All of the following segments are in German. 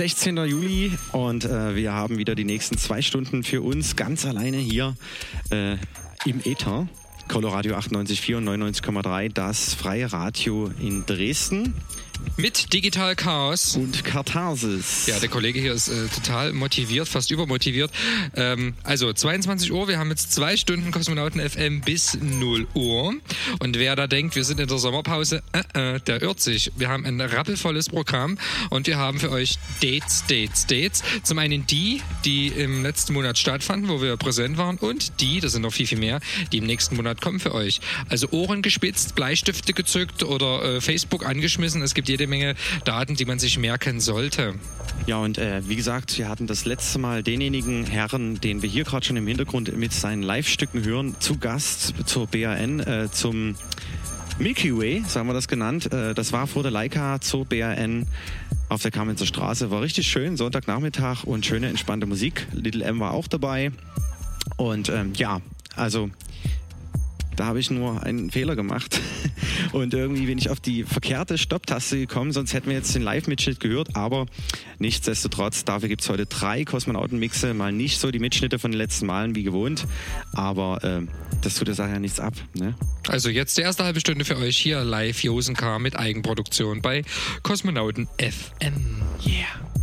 16. Juli und äh, wir haben wieder die nächsten zwei Stunden für uns ganz alleine hier äh, im Äther. Coloradio 98,4 und 99,3, das freie Radio in Dresden. Mit Digital Chaos. Und Katharsis. Ja, der Kollege hier ist äh, total motiviert, fast übermotiviert. Ähm, also 22 Uhr, wir haben jetzt zwei Stunden Kosmonauten FM bis 0 Uhr. Und wer da denkt, wir sind in der Sommerpause, äh, äh, der irrt sich. Wir haben ein rappelvolles Programm und wir haben für euch Dates, Dates, Dates. Zum einen die, die im letzten Monat stattfanden, wo wir präsent waren und die, das sind noch viel, viel mehr, die im nächsten Monat kommen für euch. Also Ohren gespitzt, Bleistifte gezückt oder äh, Facebook angeschmissen. Es gibt jede Menge Daten, die man sich merken sollte. Ja, und äh, wie gesagt, wir hatten das letzte Mal denjenigen Herren, den wir hier gerade schon im Hintergrund mit seinen Live-Stücken hören, zu Gast zur BAN, äh, zum Milky Way, sagen wir das genannt. Äh, das war vor der Leica zur BAN auf der Kamenzer Straße. War richtig schön, Sonntagnachmittag und schöne, entspannte Musik. Little M war auch dabei. Und ähm, ja, also da habe ich nur einen Fehler gemacht. Und irgendwie bin ich auf die verkehrte Stopptaste gekommen, sonst hätten wir jetzt den Live-Mitschnitt gehört. Aber nichtsdestotrotz, dafür gibt es heute drei Kosmonauten-Mixe. Mal nicht so die Mitschnitte von den letzten Malen wie gewohnt. Aber äh, das tut der Sache ja nichts ab. Ne? Also jetzt die erste halbe Stunde für euch hier live Josen K mit Eigenproduktion bei Kosmonauten FM. Yeah.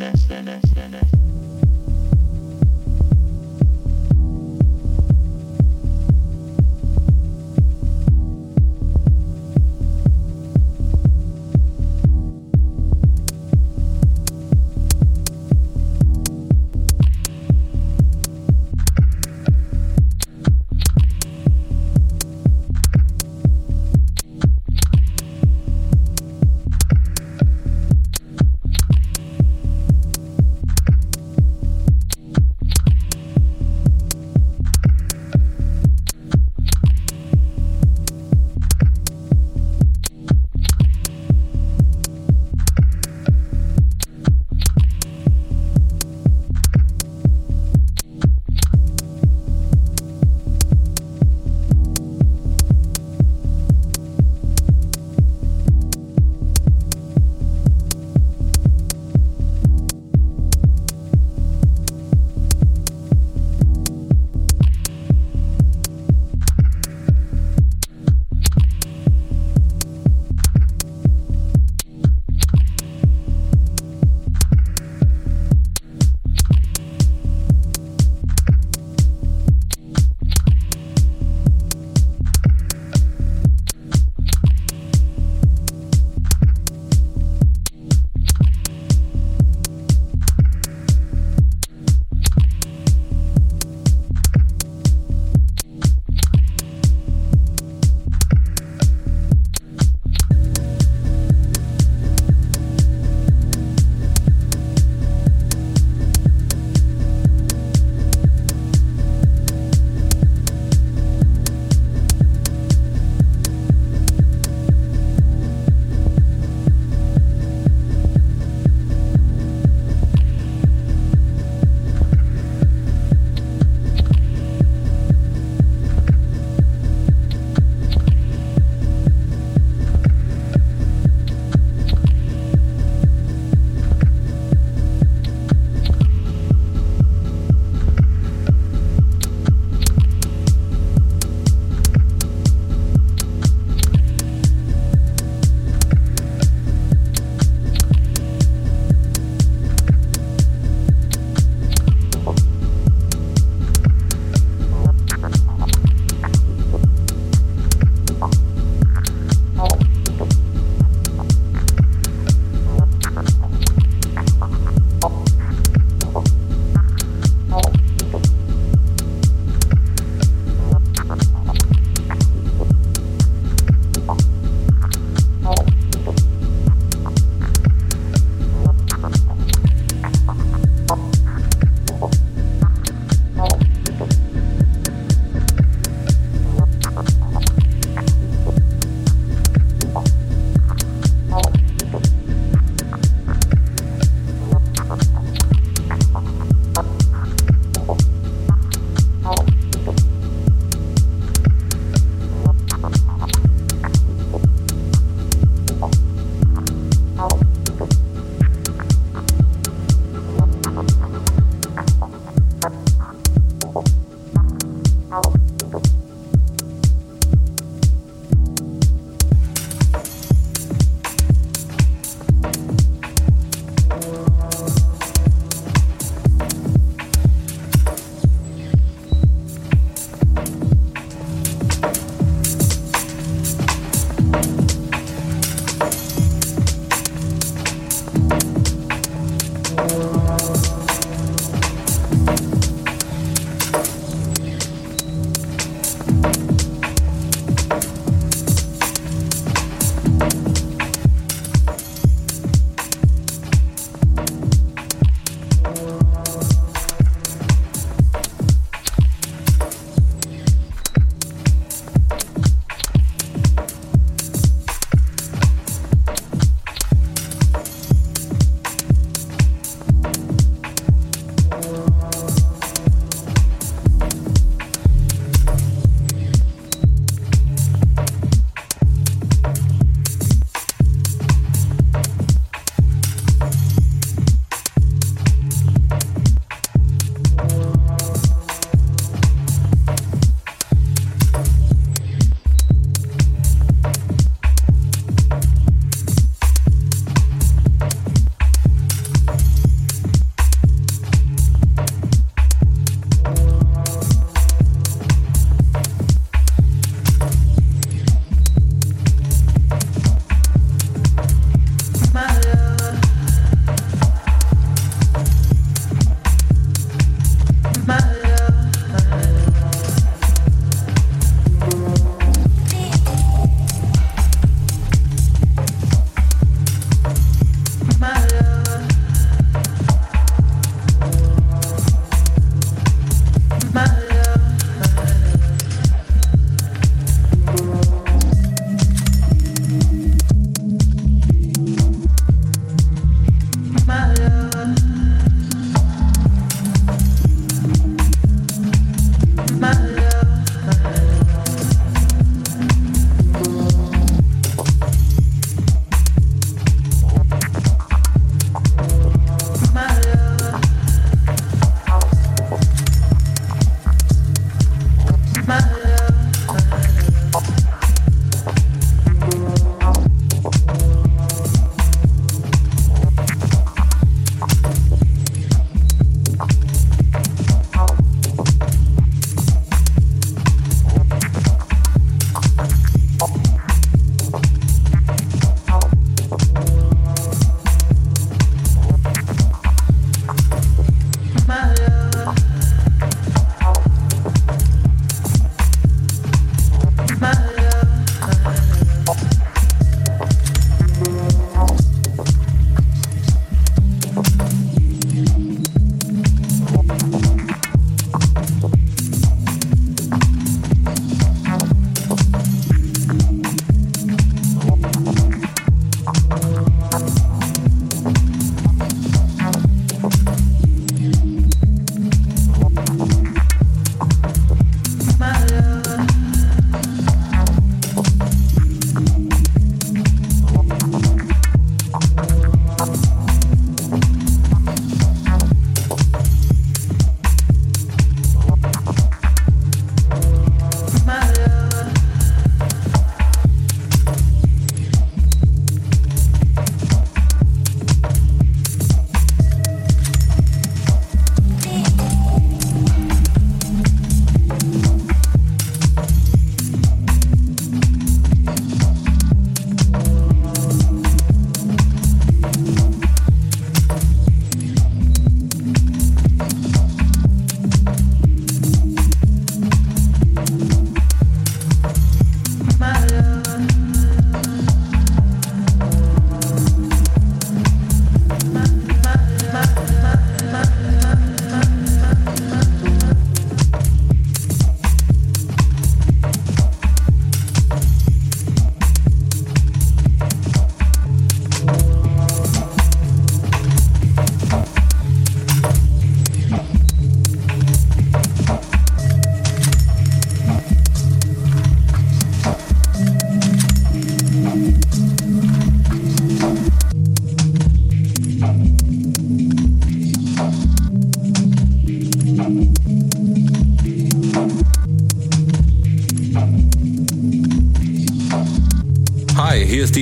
Stand up, stand up, stand up.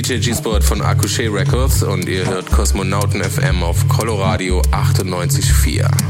DJ G-Sport von Akushe Records und ihr hört Kosmonauten FM auf Coloradio 98.4.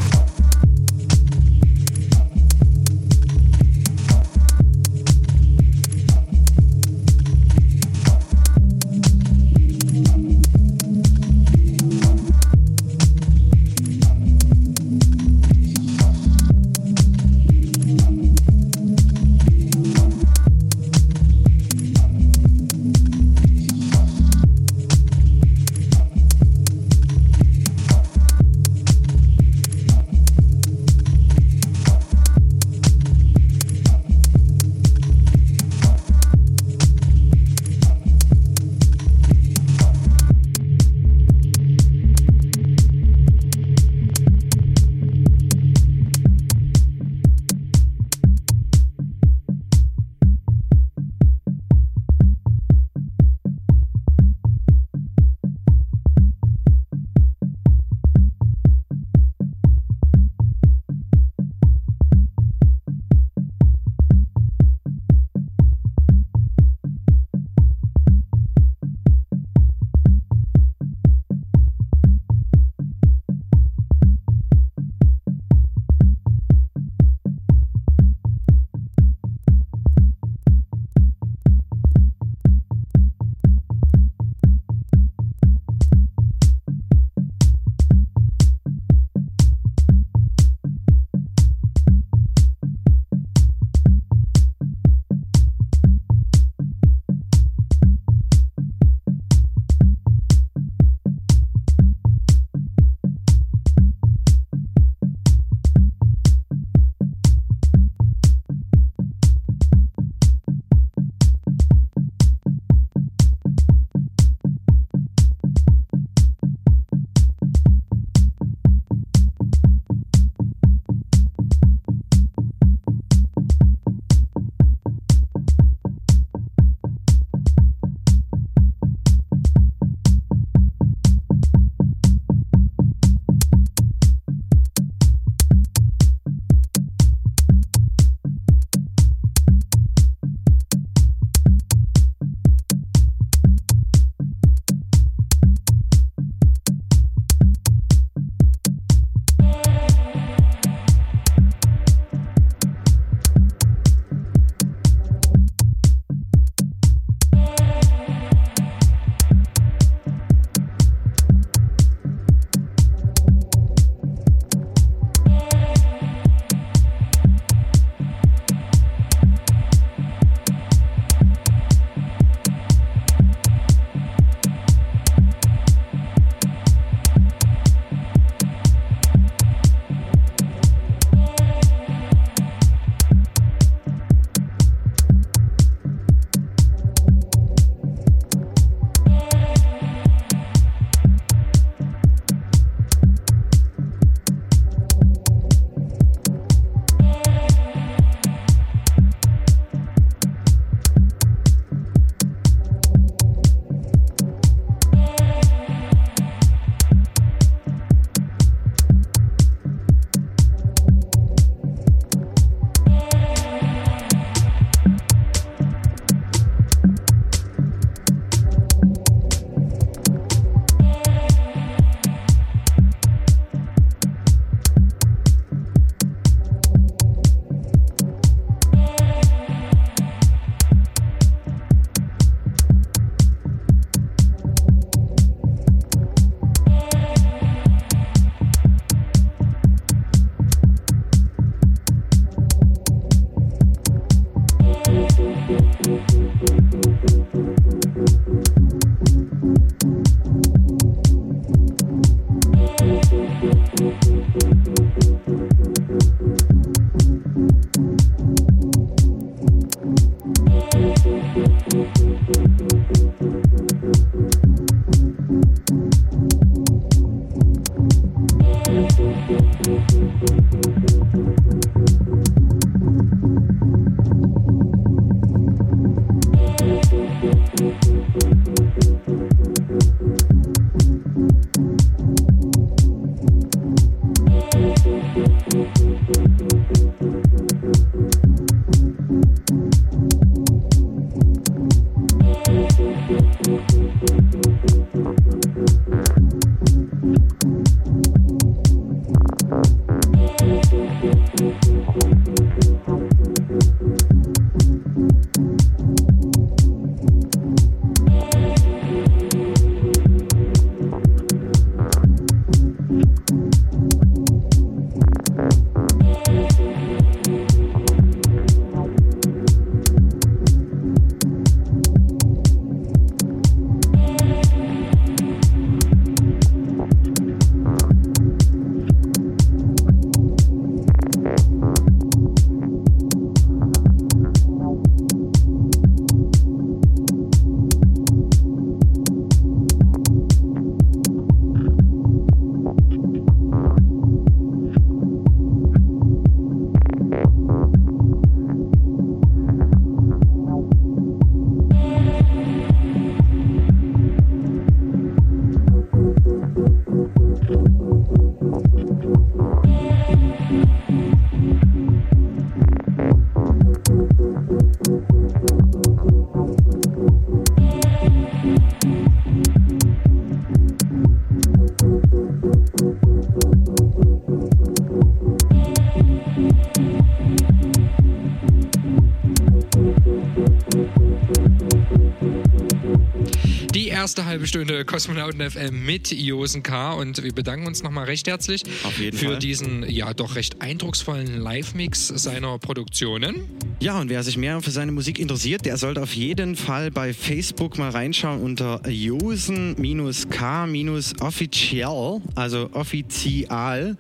erste halbe Stunde Kosmonauten FM mit Josen K. Und wir bedanken uns nochmal recht herzlich für Fall. diesen ja doch recht eindrucksvollen Live-Mix seiner Produktionen. Ja, und wer sich mehr für seine Musik interessiert, der sollte auf jeden Fall bei Facebook mal reinschauen unter Josen-K-Official, also offizial.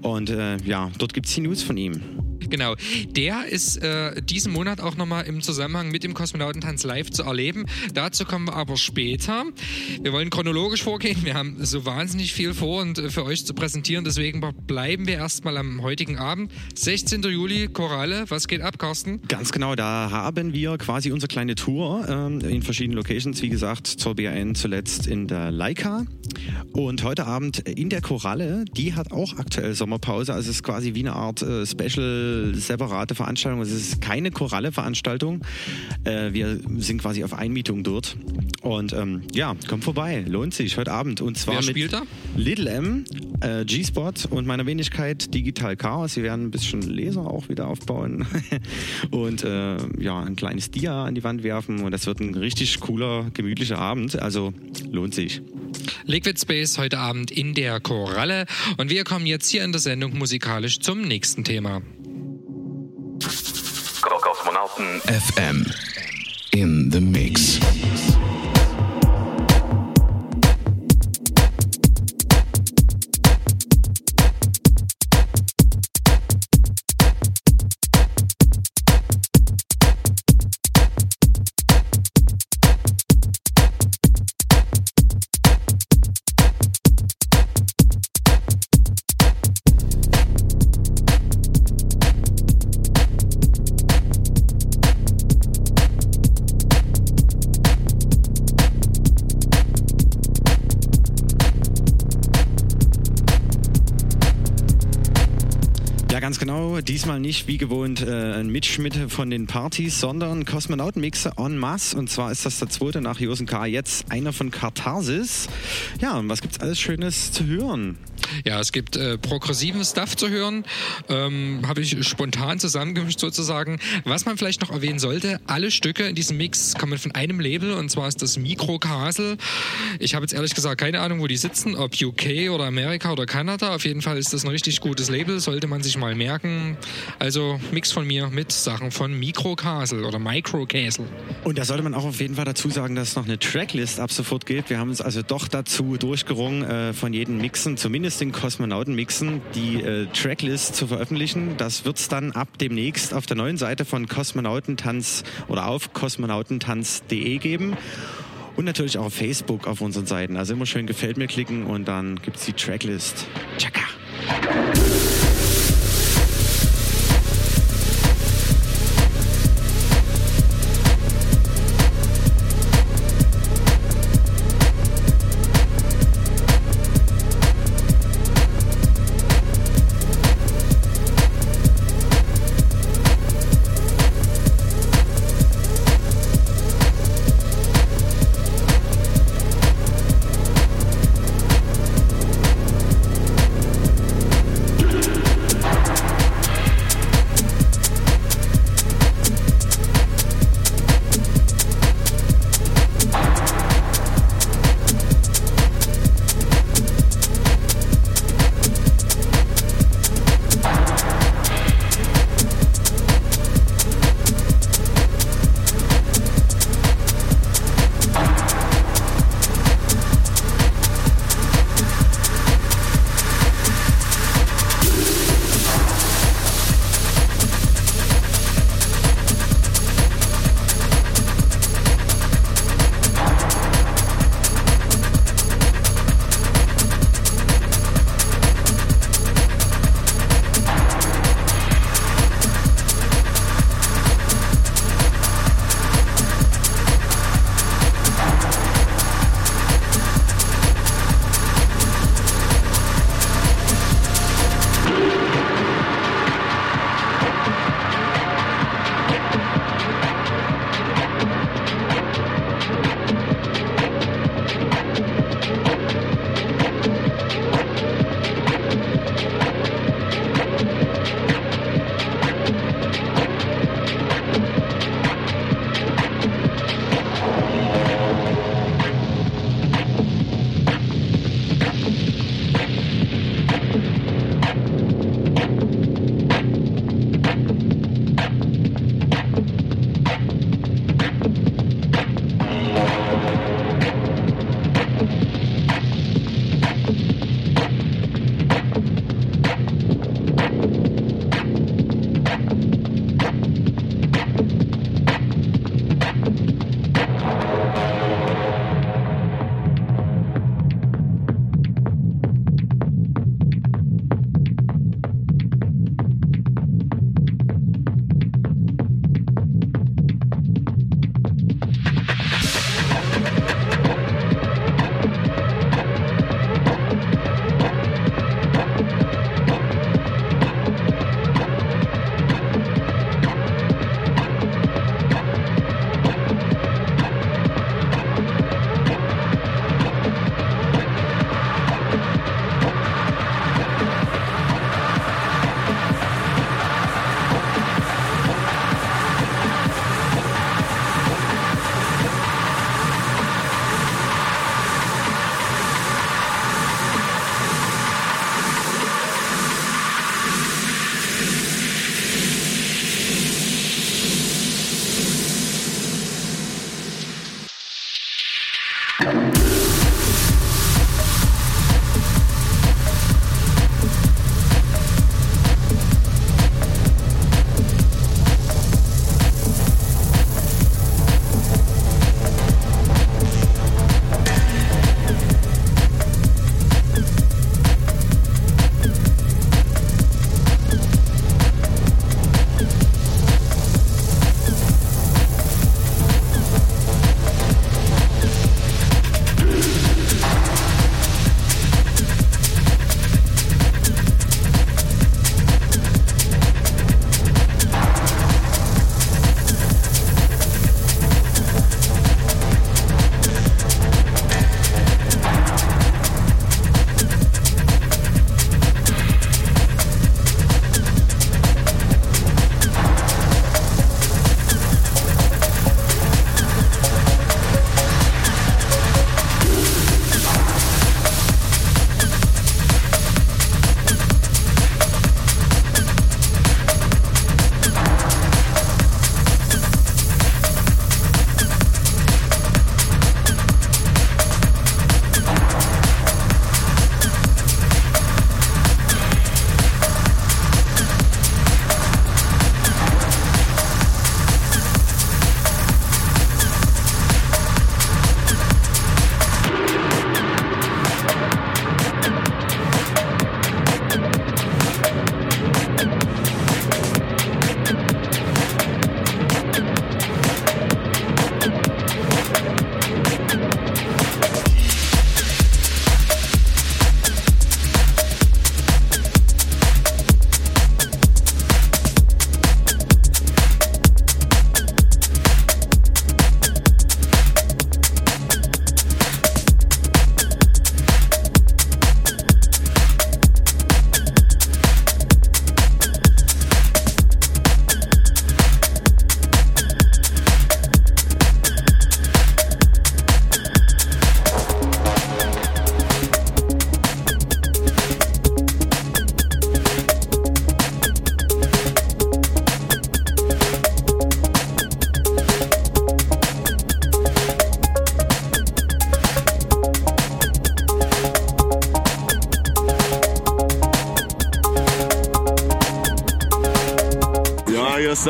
Und äh, ja, dort gibt es die News von ihm. Genau, der ist äh, diesen Monat auch nochmal im Zusammenhang mit dem Kosmonautentanz live zu erleben. Dazu kommen wir aber später. Wir wollen chronologisch vorgehen. Wir haben so wahnsinnig viel vor und äh, für euch zu präsentieren. Deswegen bleiben wir erstmal am heutigen Abend. 16. Juli, Koralle. Was geht ab, Carsten? Ganz genau, da haben wir quasi unsere kleine Tour ähm, in verschiedenen Locations. Wie gesagt, zur BRN zuletzt in der Leica. Und heute Abend in der Koralle, die hat auch aktuell Sommerpause. Also es ist quasi wie eine Art äh, Special, separate Veranstaltung. Es ist keine Koralle-Veranstaltung. Äh, wir sind quasi auf Einmietung dort. Und ähm, ja, kommt vorbei. Lohnt sich heute Abend. Und zwar Wer mit spielt da? Little M, äh, G-Spot und meiner Wenigkeit Digital Chaos. Wir werden ein bisschen Laser auch wieder aufbauen und äh, ja, ein kleines Dia an die Wand werfen. Und das wird ein richtig cooler, gemütlicher Abend. Also lohnt sich. Liquid Space heute Abend in der Koralle. Und wir kommen jetzt hier in der Sendung musikalisch zum nächsten Thema. Kosmonauten FM in the Mix. Genau. Diesmal nicht wie gewohnt äh, ein Mitschmidt von den Partys, sondern Kosmonautenmixer en masse. Und zwar ist das der zweite nach Josen K. jetzt einer von Katharsis. Ja, und was gibt's alles Schönes zu hören? Ja, es gibt äh, progressiven Stuff zu hören. Ähm, Habe ich spontan zusammengemischt sozusagen. Was man vielleicht noch erwähnen sollte, alle Stücke in diesem Mix kommen von einem Label und zwar ist das Micro Castle. Ich habe jetzt ehrlich gesagt keine Ahnung, wo die sitzen, ob UK oder Amerika oder Kanada. Auf jeden Fall ist das ein richtig gutes Label, sollte man sich mal merken. Also Mix von mir mit Sachen von Micro Castle oder Micro Castle. Und da sollte man auch auf jeden Fall dazu sagen, dass es noch eine Tracklist ab sofort gibt. Wir haben uns also doch dazu durchgerungen, äh, von jedem Mixen, zumindest den Kosmonauten-Mixen, die äh, Tracklist zu veröffentlichen. Das wird es dann ab demnächst auf der neuen Seite von Kosmonautentanz oder auf kosmonautentanz.de geben. Und natürlich auch auf Facebook auf unseren Seiten. Also immer schön gefällt mir klicken und dann gibt es die Tracklist. Tschakka!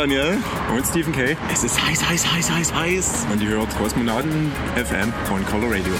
Daniel. Und Stephen K. Es ist heiß, heiß, heiß, heiß, heiß. Und ihr hört Kosmonauten FM von Color Radio.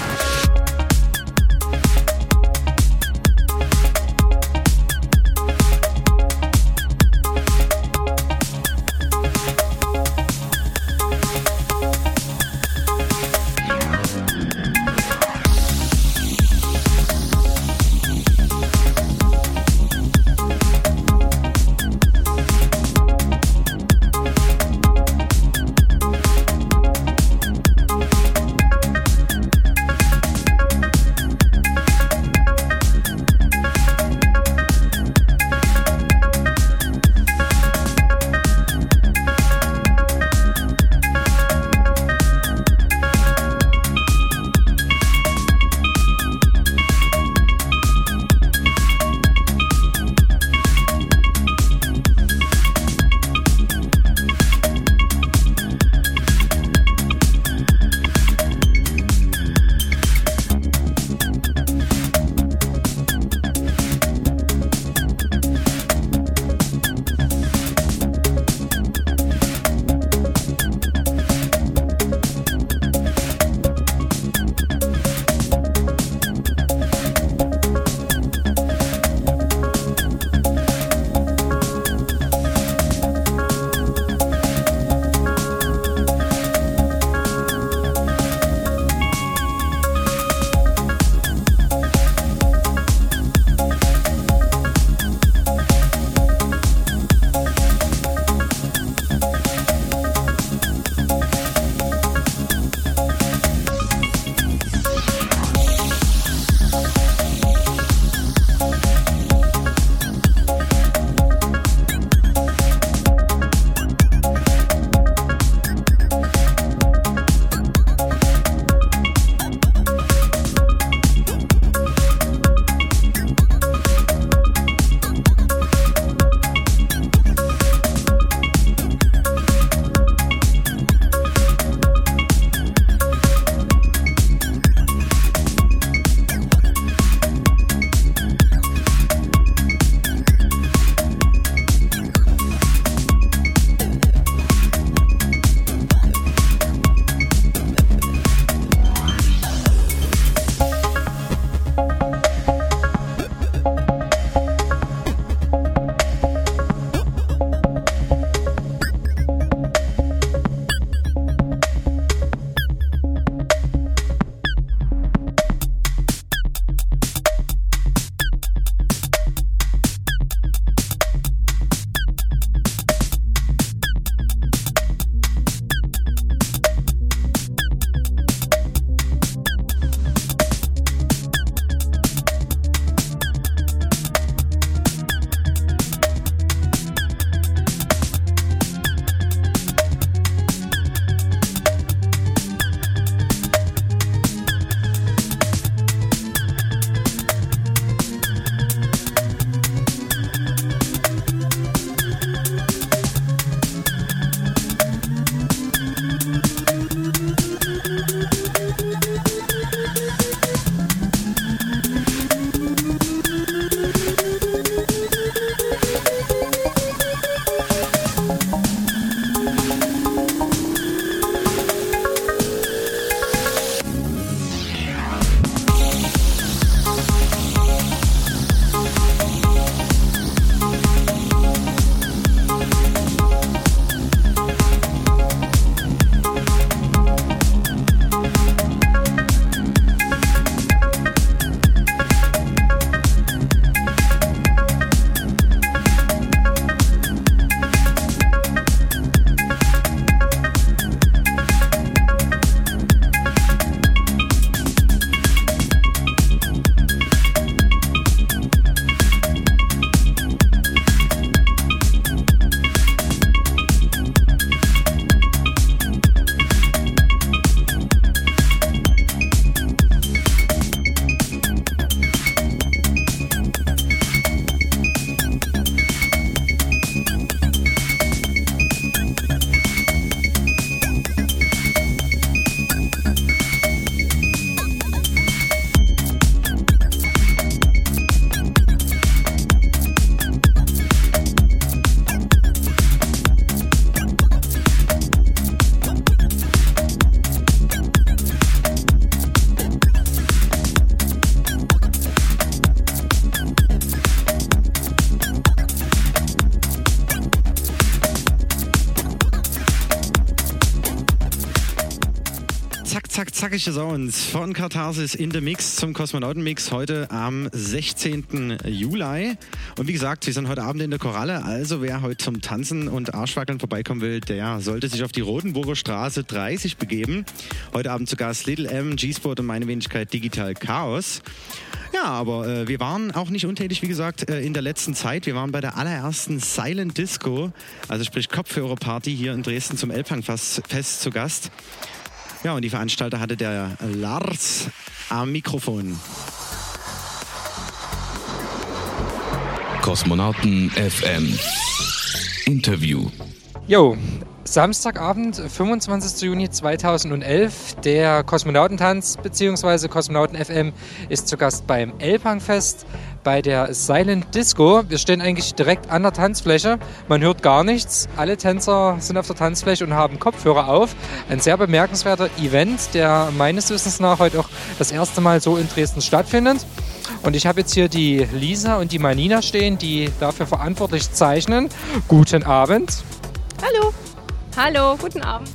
Zackige Sounds von Katharsis in the Mix zum Kosmonautenmix heute am 16. Juli. Und wie gesagt, wir sind heute Abend in der Koralle, also wer heute zum Tanzen und Arschwackeln vorbeikommen will, der sollte sich auf die Rotenburger Straße 30 begeben. Heute Abend zu Gast Little M, G-Sport und meine Wenigkeit Digital Chaos. Ja, aber äh, wir waren auch nicht untätig, wie gesagt, äh, in der letzten Zeit. Wir waren bei der allerersten Silent Disco, also sprich Kopfhörerparty hier in Dresden zum Elbhangfest Fest zu Gast. Ja, und die Veranstalter hatte der Lars am Mikrofon. Kosmonauten FM. Interview. Jo, Samstagabend, 25. Juni 2011. Der Kosmonautentanz bzw. Kosmonauten FM ist zu Gast beim Elbhangfest bei der Silent Disco. Wir stehen eigentlich direkt an der Tanzfläche. Man hört gar nichts. Alle Tänzer sind auf der Tanzfläche und haben Kopfhörer auf. Ein sehr bemerkenswerter Event, der meines Wissens nach heute auch das erste Mal so in Dresden stattfindet. Und ich habe jetzt hier die Lisa und die Manina stehen, die dafür verantwortlich zeichnen. Guten Abend. Hallo. Hallo, guten Abend.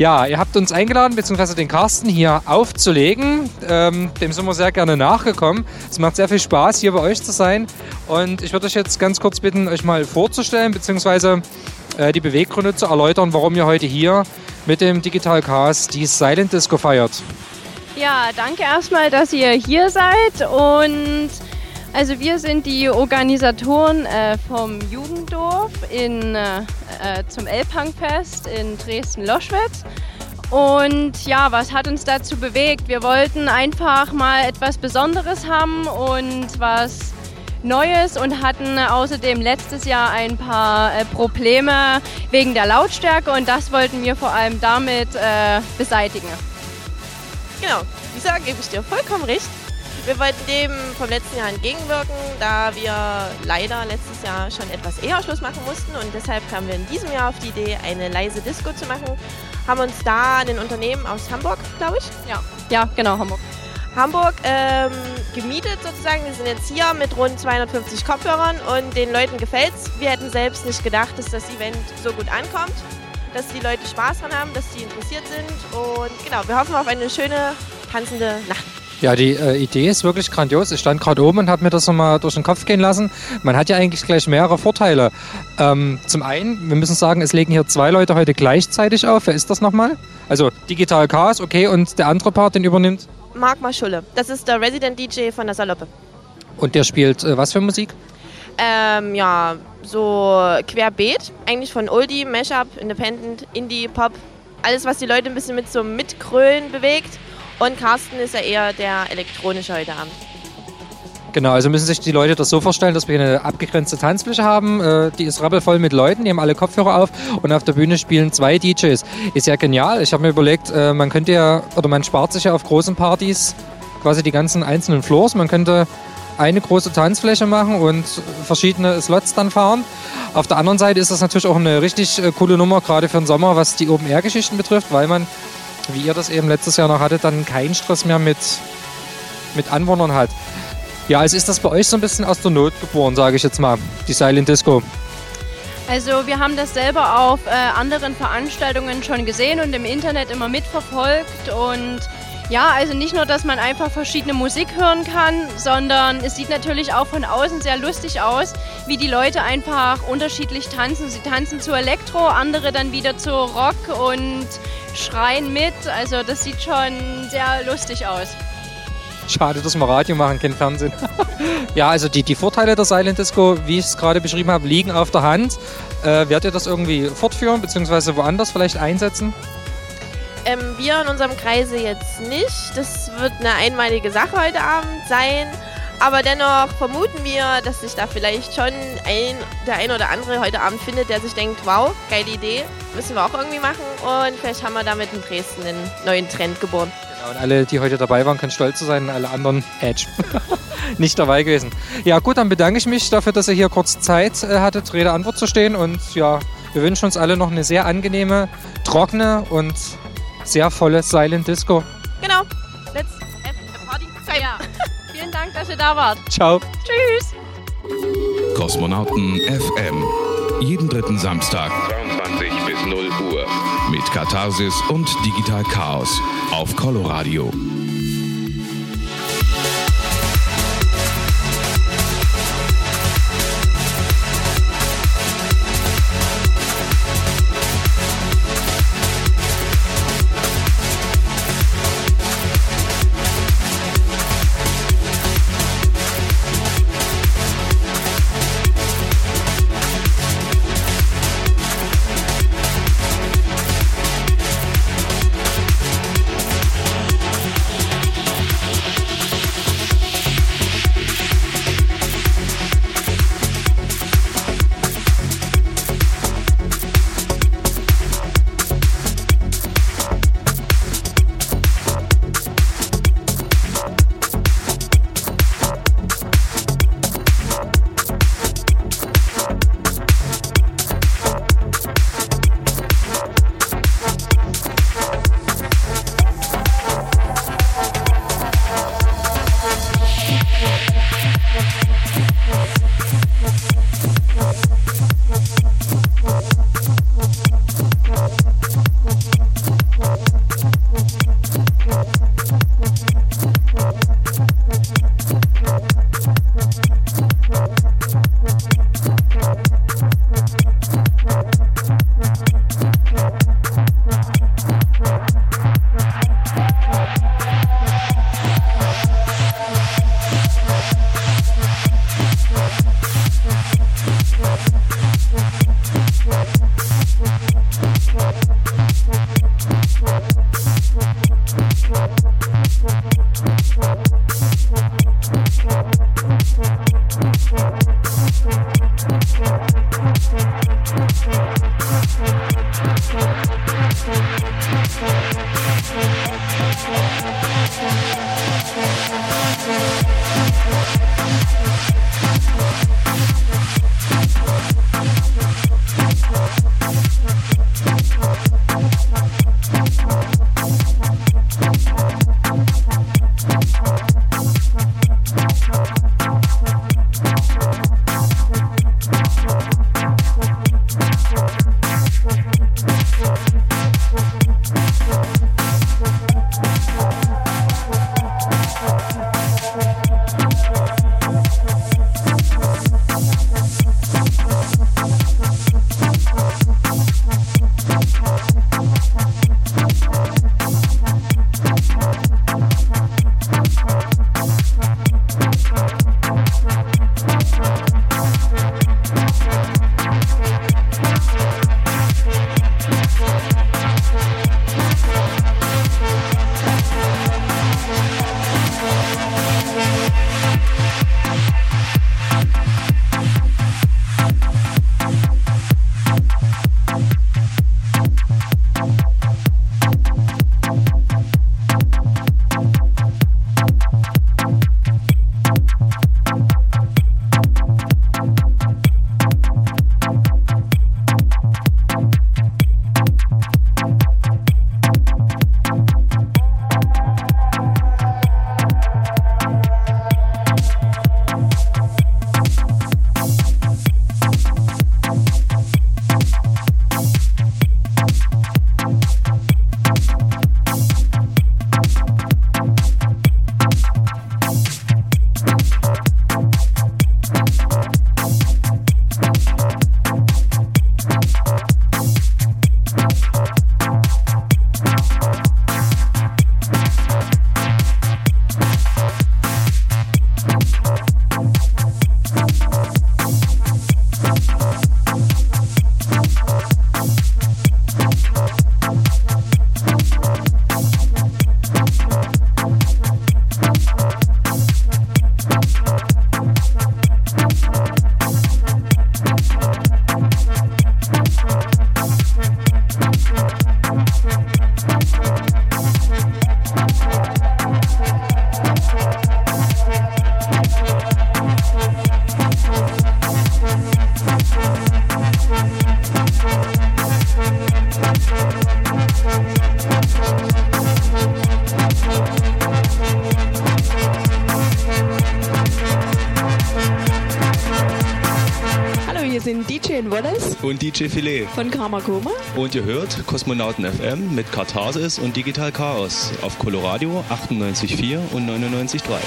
Ja, ihr habt uns eingeladen, beziehungsweise den Carsten hier aufzulegen. Ähm, dem sind wir sehr gerne nachgekommen. Es macht sehr viel Spaß, hier bei euch zu sein. Und ich würde euch jetzt ganz kurz bitten, euch mal vorzustellen, beziehungsweise äh, die Beweggründe zu erläutern, warum ihr heute hier mit dem Digital Cast die Silent Disco feiert. Ja, danke erstmal, dass ihr hier seid und also wir sind die Organisatoren äh, vom Jugenddorf in, äh, äh, zum Elbhangfest in Dresden-Loschwitz. Und ja, was hat uns dazu bewegt? Wir wollten einfach mal etwas Besonderes haben und was Neues und hatten außerdem letztes Jahr ein paar äh, Probleme wegen der Lautstärke und das wollten wir vor allem damit äh, beseitigen. Genau, Lisa, gebe ich dir vollkommen recht. Wir wollten dem vom letzten Jahr entgegenwirken, da wir leider letztes Jahr schon etwas eher Schluss machen mussten und deshalb kamen wir in diesem Jahr auf die Idee, eine leise Disco zu machen. Haben uns da ein Unternehmen aus Hamburg, glaube ich, Ja, ja, genau, Hamburg. Hamburg ähm, gemietet sozusagen. Wir sind jetzt hier mit rund 250 Kopfhörern und den Leuten gefällt's. Wir hätten selbst nicht gedacht, dass das Event so gut ankommt, dass die Leute Spaß dran haben, dass sie interessiert sind und genau, wir hoffen auf eine schöne tanzende Nacht. Ja, die äh, Idee ist wirklich grandios. Ich stand gerade oben und habe mir das nochmal durch den Kopf gehen lassen. Man hat ja eigentlich gleich mehrere Vorteile. Ähm, zum einen, wir müssen sagen, es legen hier zwei Leute heute gleichzeitig auf. Wer ist das nochmal? Also Digital Chaos, okay, und der andere Part, den übernimmt. Marc Maschulle, das ist der Resident DJ von der Saloppe. Und der spielt äh, was für Musik? Ähm, ja, so querbeet, eigentlich von Oldie, Mashup, Independent, Indie, Pop, alles, was die Leute ein bisschen mit so Mitkrölen bewegt. Und Carsten ist ja eher der elektronische heute Abend. Genau, also müssen sich die Leute das so vorstellen, dass wir eine abgegrenzte Tanzfläche haben. Äh, die ist rappelvoll mit Leuten, die haben alle Kopfhörer auf und auf der Bühne spielen zwei DJs. Ist ja genial. Ich habe mir überlegt, äh, man könnte ja, oder man spart sich ja auf großen Partys quasi die ganzen einzelnen Floors. Man könnte eine große Tanzfläche machen und verschiedene Slots dann fahren. Auf der anderen Seite ist das natürlich auch eine richtig äh, coole Nummer, gerade für den Sommer, was die Open-Air-Geschichten betrifft, weil man, wie ihr das eben letztes Jahr noch hattet, dann keinen Stress mehr mit, mit Anwohnern hat. Ja, also ist das bei euch so ein bisschen aus der Not geboren, sage ich jetzt mal, die Silent Disco. Also wir haben das selber auf äh, anderen Veranstaltungen schon gesehen und im Internet immer mitverfolgt und ja, also nicht nur, dass man einfach verschiedene Musik hören kann, sondern es sieht natürlich auch von außen sehr lustig aus, wie die Leute einfach unterschiedlich tanzen. Sie tanzen zu Elektro, andere dann wieder zu Rock und schreien mit. Also das sieht schon sehr lustig aus. Schade, dass wir Radio machen, kein Fernsehen. ja, also die, die Vorteile der Silent Disco, wie ich es gerade beschrieben habe, liegen auf der Hand. Äh, werdet ihr das irgendwie fortführen, beziehungsweise woanders vielleicht einsetzen? Ähm, wir in unserem Kreise jetzt nicht. Das wird eine einmalige Sache heute Abend sein. Aber dennoch vermuten wir, dass sich da vielleicht schon ein, der ein oder andere heute Abend findet, der sich denkt, wow, geile Idee, müssen wir auch irgendwie machen. Und vielleicht haben wir damit in Dresden einen neuen Trend geboren. Genau, und alle, die heute dabei waren, können stolz sein, alle anderen Edge. Nicht dabei gewesen. Ja gut, dann bedanke ich mich dafür, dass ihr hier kurz Zeit äh, hattet, Rede Antwort zu stehen. Und ja, wir wünschen uns alle noch eine sehr angenehme, trockene und sehr volle Silent Disco. Genau. Let's have a party. Ja, vielen Dank, dass ihr da wart. Ciao. Tschüss. Kosmonauten FM. Jeden dritten Samstag. 22 bis 0 Uhr. Mit Katharsis und Digital Chaos auf Coloradio. hier und DJ Filet von Kramakoma. Und ihr hört Kosmonauten FM mit Katharsis und Digital Chaos auf Coloradio 98.4 und 99.3.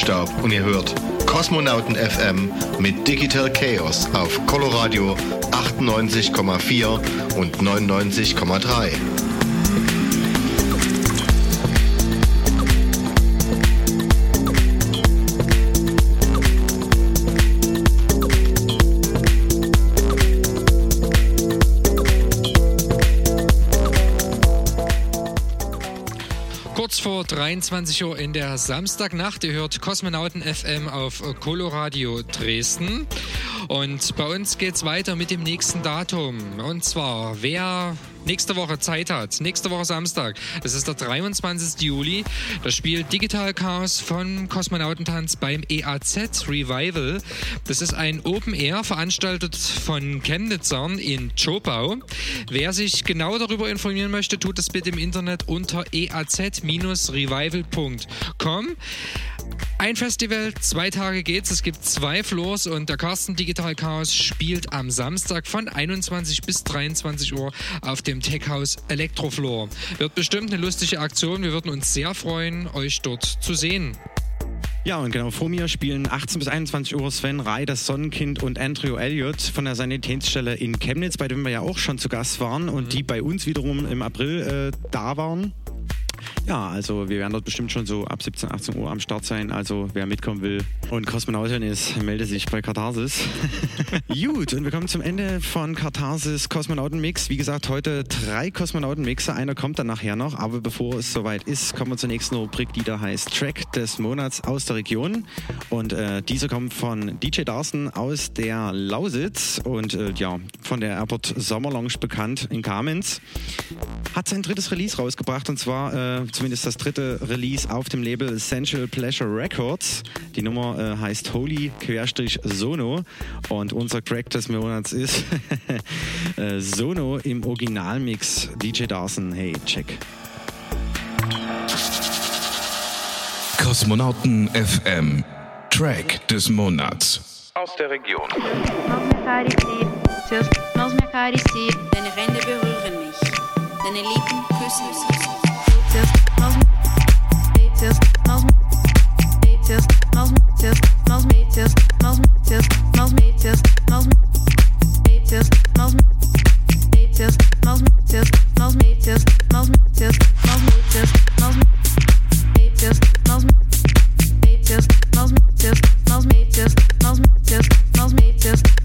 Feenstaub und ihr hört Kosmonauten FM mit Digital Chaos auf Coloradio 98,4 und 99,3. 23 Uhr in der Samstagnacht. Ihr hört Kosmonauten FM auf Coloradio Dresden. Und bei uns geht's weiter mit dem nächsten Datum. Und zwar, wer nächste Woche Zeit hat, nächste Woche Samstag, das ist der 23. Juli, da spielt Digital Chaos von Kosmonautentanz beim EAZ Revival. Das ist ein Open Air, veranstaltet von Chemnitzern in Chopau. Wer sich genau darüber informieren möchte, tut es bitte im Internet unter eaz-revival.com. Ein Festival, zwei Tage geht's. Es gibt zwei Floors und der Carsten Digital Chaos spielt am Samstag von 21 bis 23 Uhr auf dem Tech House Electrofloor. Wird bestimmt eine lustige Aktion. Wir würden uns sehr freuen, euch dort zu sehen. Ja, und genau vor mir spielen 18 bis 21 Uhr Sven Rai, das Sonnenkind und Andrew Elliott von der Sanitätsstelle in Chemnitz, bei dem wir ja auch schon zu Gast waren und die bei uns wiederum im April äh, da waren. Ja, also wir werden dort bestimmt schon so ab 17, 18 Uhr am Start sein. Also wer mitkommen will und Kosmonautin ist, melde sich bei Katharsis. Gut, und wir kommen zum Ende von Katharsis Kosmonautenmix. Wie gesagt, heute drei Kosmonautenmixe. Einer kommt dann nachher noch. Aber bevor es soweit ist, kommen wir zur nächsten Rubrik, die da heißt Track des Monats aus der Region. Und äh, dieser kommt von DJ Darson aus der Lausitz und äh, ja, von der Airport Sommer Lounge bekannt in Kamenz. Hat sein drittes Release rausgebracht und zwar äh, äh, zumindest das dritte Release auf dem Label Essential Pleasure Records. Die Nummer äh, heißt Holy-Sono und unser Track des Monats ist äh, Sono im Originalmix. DJ Dawson, hey, check. Kosmonauten FM Track des Monats aus der Region. Zuerst aus mir Deine Hände berühren mich. Deine Lippen küssen mich. Just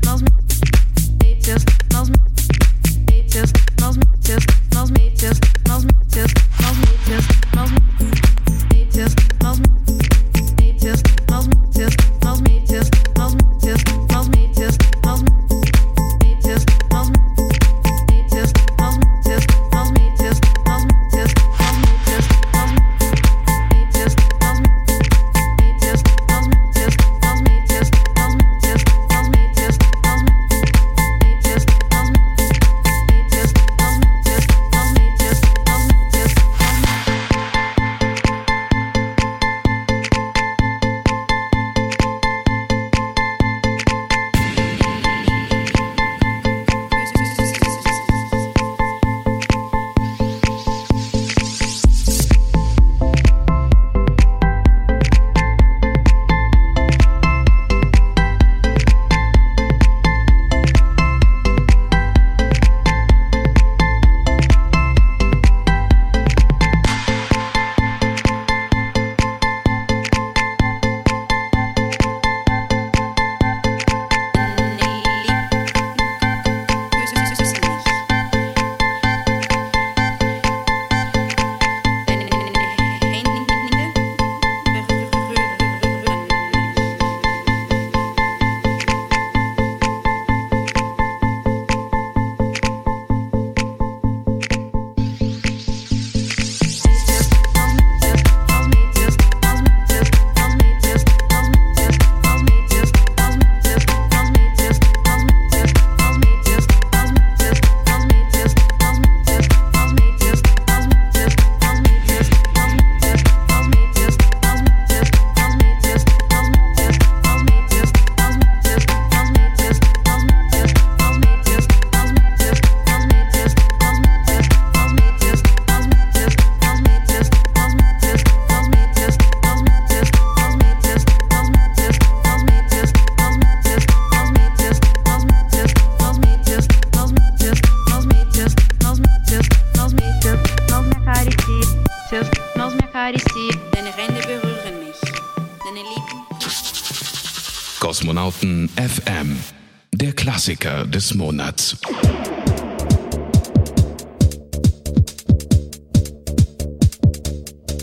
des Monats.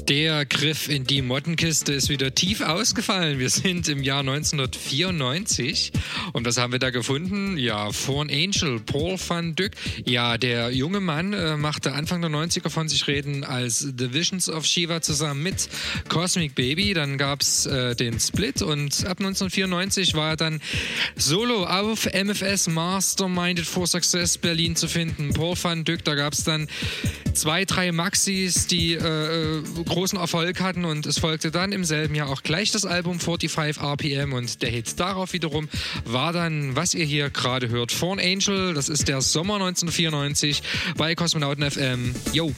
Der Griff in die Mottenkiste ist wieder tief ausgefallen. Wir sind im Jahr 1994 und was haben wir da gefunden? Ja, Fawn Angel, Paul van Dyck. Ja, der junge Mann äh, machte Anfang der 90er von sich reden als The Visions of Shiva zusammen mit Cosmic Baby. Dann gab's äh, den Split und ab 1994 war er dann solo auf MFS Masterminded for Success Berlin zu finden. Paul van Dyck, da gab's dann zwei, drei Maxis, die äh, äh, großen Erfolg hatten und es folgte dann im selben Jahr auch gleich das Album 45 RPM und der Hit darauf wiederum war dann, was ihr hier gerade hört, Fawn Angel, das ist der Sommer 1994 bei Kosmonauten FM. Yo!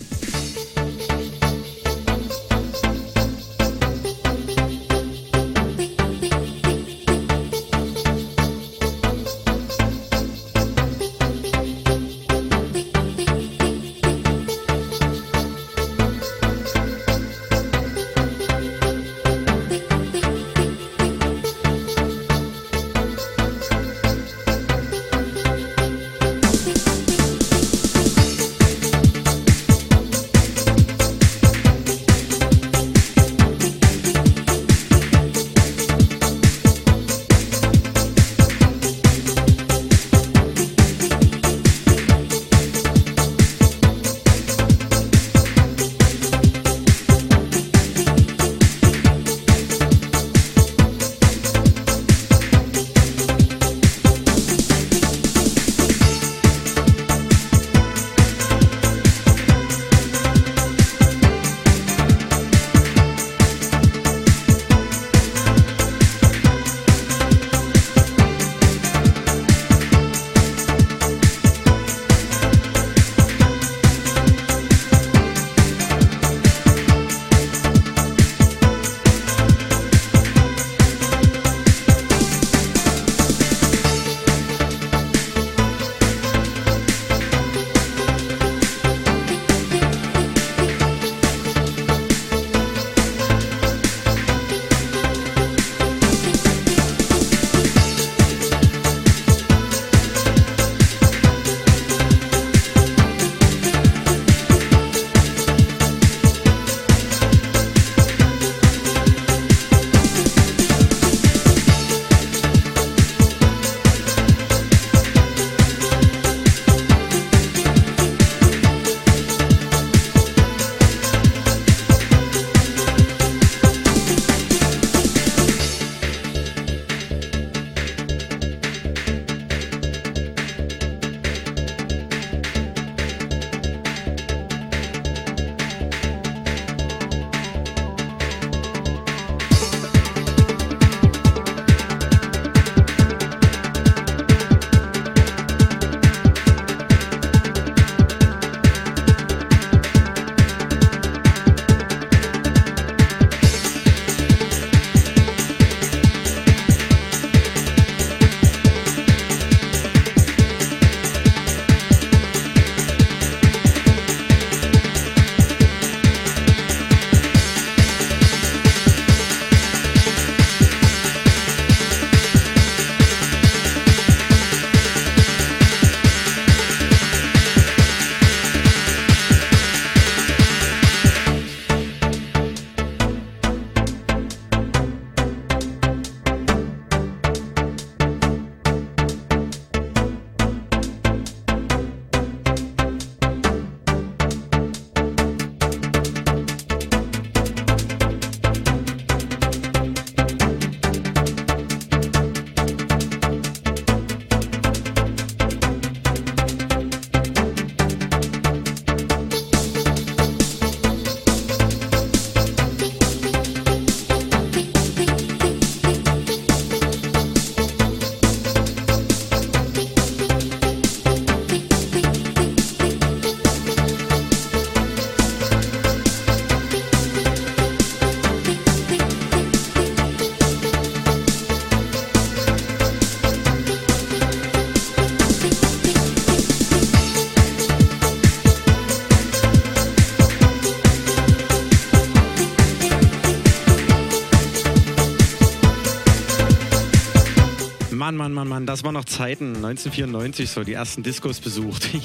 Mann, Mann, Mann, Mann, das war noch Zeiten. 1994 so, die ersten Discos besucht.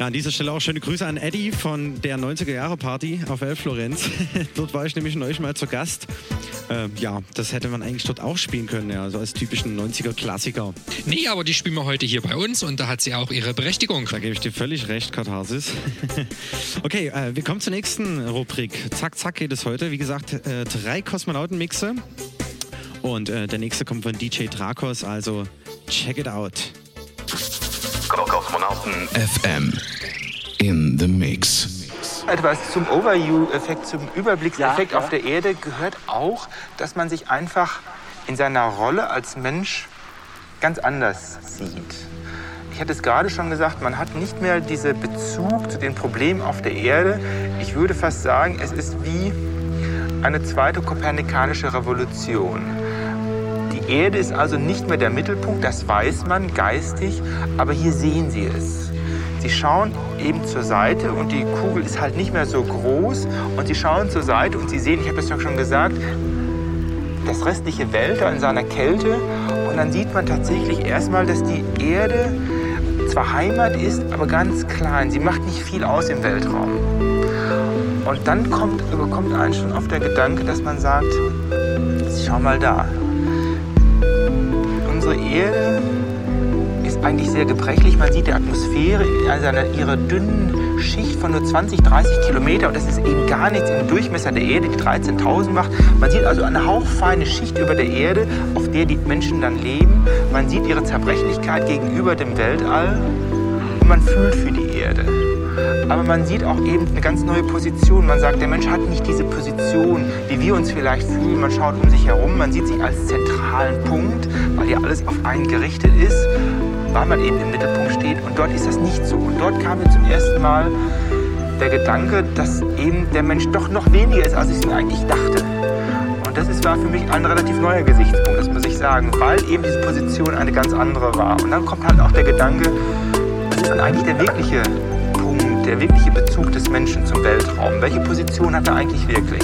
Ja, an dieser Stelle auch schöne Grüße an Eddie von der 90er Jahre Party auf Elf Florenz. dort war ich nämlich neulich mal zu Gast. Äh, ja, das hätte man eigentlich dort auch spielen können, ja, so als typischen 90er Klassiker. Nee, aber die spielen wir heute hier bei uns und da hat sie auch ihre Berechtigung. Da gebe ich dir völlig recht, Katharsis. okay, äh, wir kommen zur nächsten Rubrik. Zack, zack geht es heute. Wie gesagt, äh, drei Kosmonautenmixe. Und äh, der nächste kommt von DJ Drakos, also check it out. Kosmonauten FM in the Mix. Etwas zum Overview-Effekt, zum Überblickseffekt auf der Erde gehört auch, dass man sich einfach in seiner Rolle als Mensch ganz anders sieht. Ich hatte es gerade schon gesagt, man hat nicht mehr diesen Bezug zu den Problemen auf der Erde. Ich würde fast sagen, es ist wie eine zweite kopernikanische Revolution. Die Erde ist also nicht mehr der Mittelpunkt, das weiß man geistig, aber hier sehen Sie es. Sie schauen eben zur Seite und die Kugel ist halt nicht mehr so groß und Sie schauen zur Seite und Sie sehen, ich habe es ja schon gesagt, das restliche Weltall in seiner Kälte und dann sieht man tatsächlich erstmal, dass die Erde zwar Heimat ist, aber ganz klein. Sie macht nicht viel aus im Weltraum. Und dann kommt, überkommt einen schon auf der Gedanke, dass man sagt, schau mal da, unsere Erde ist eigentlich sehr gebrechlich. Man sieht die Atmosphäre einer, ihrer dünnen Schicht von nur 20, 30 Kilometer. Und das ist eben gar nichts im Durchmesser der Erde, die 13.000 macht. Man sieht also eine hauchfeine Schicht über der Erde, auf der die Menschen dann leben. Man sieht ihre Zerbrechlichkeit gegenüber dem Weltall. Und man fühlt für die Erde. Aber man sieht auch eben eine ganz neue Position. Man sagt, der Mensch hat nicht diese Position, wie wir uns vielleicht fühlen. Man schaut um sich herum, man sieht sich als zentralen Punkt, weil ja alles auf einen gerichtet ist, weil man eben im Mittelpunkt steht. Und dort ist das nicht so. Und dort kam mir zum ersten Mal der Gedanke, dass eben der Mensch doch noch weniger ist, als ich es eigentlich dachte. Und das ist, war für mich ein relativ neuer Gesichtspunkt, das muss ich sagen, weil eben diese Position eine ganz andere war. Und dann kommt halt auch der Gedanke, was ist dann eigentlich der wirkliche der wirkliche Bezug des Menschen zum Weltraum? Welche Position hat er eigentlich wirklich?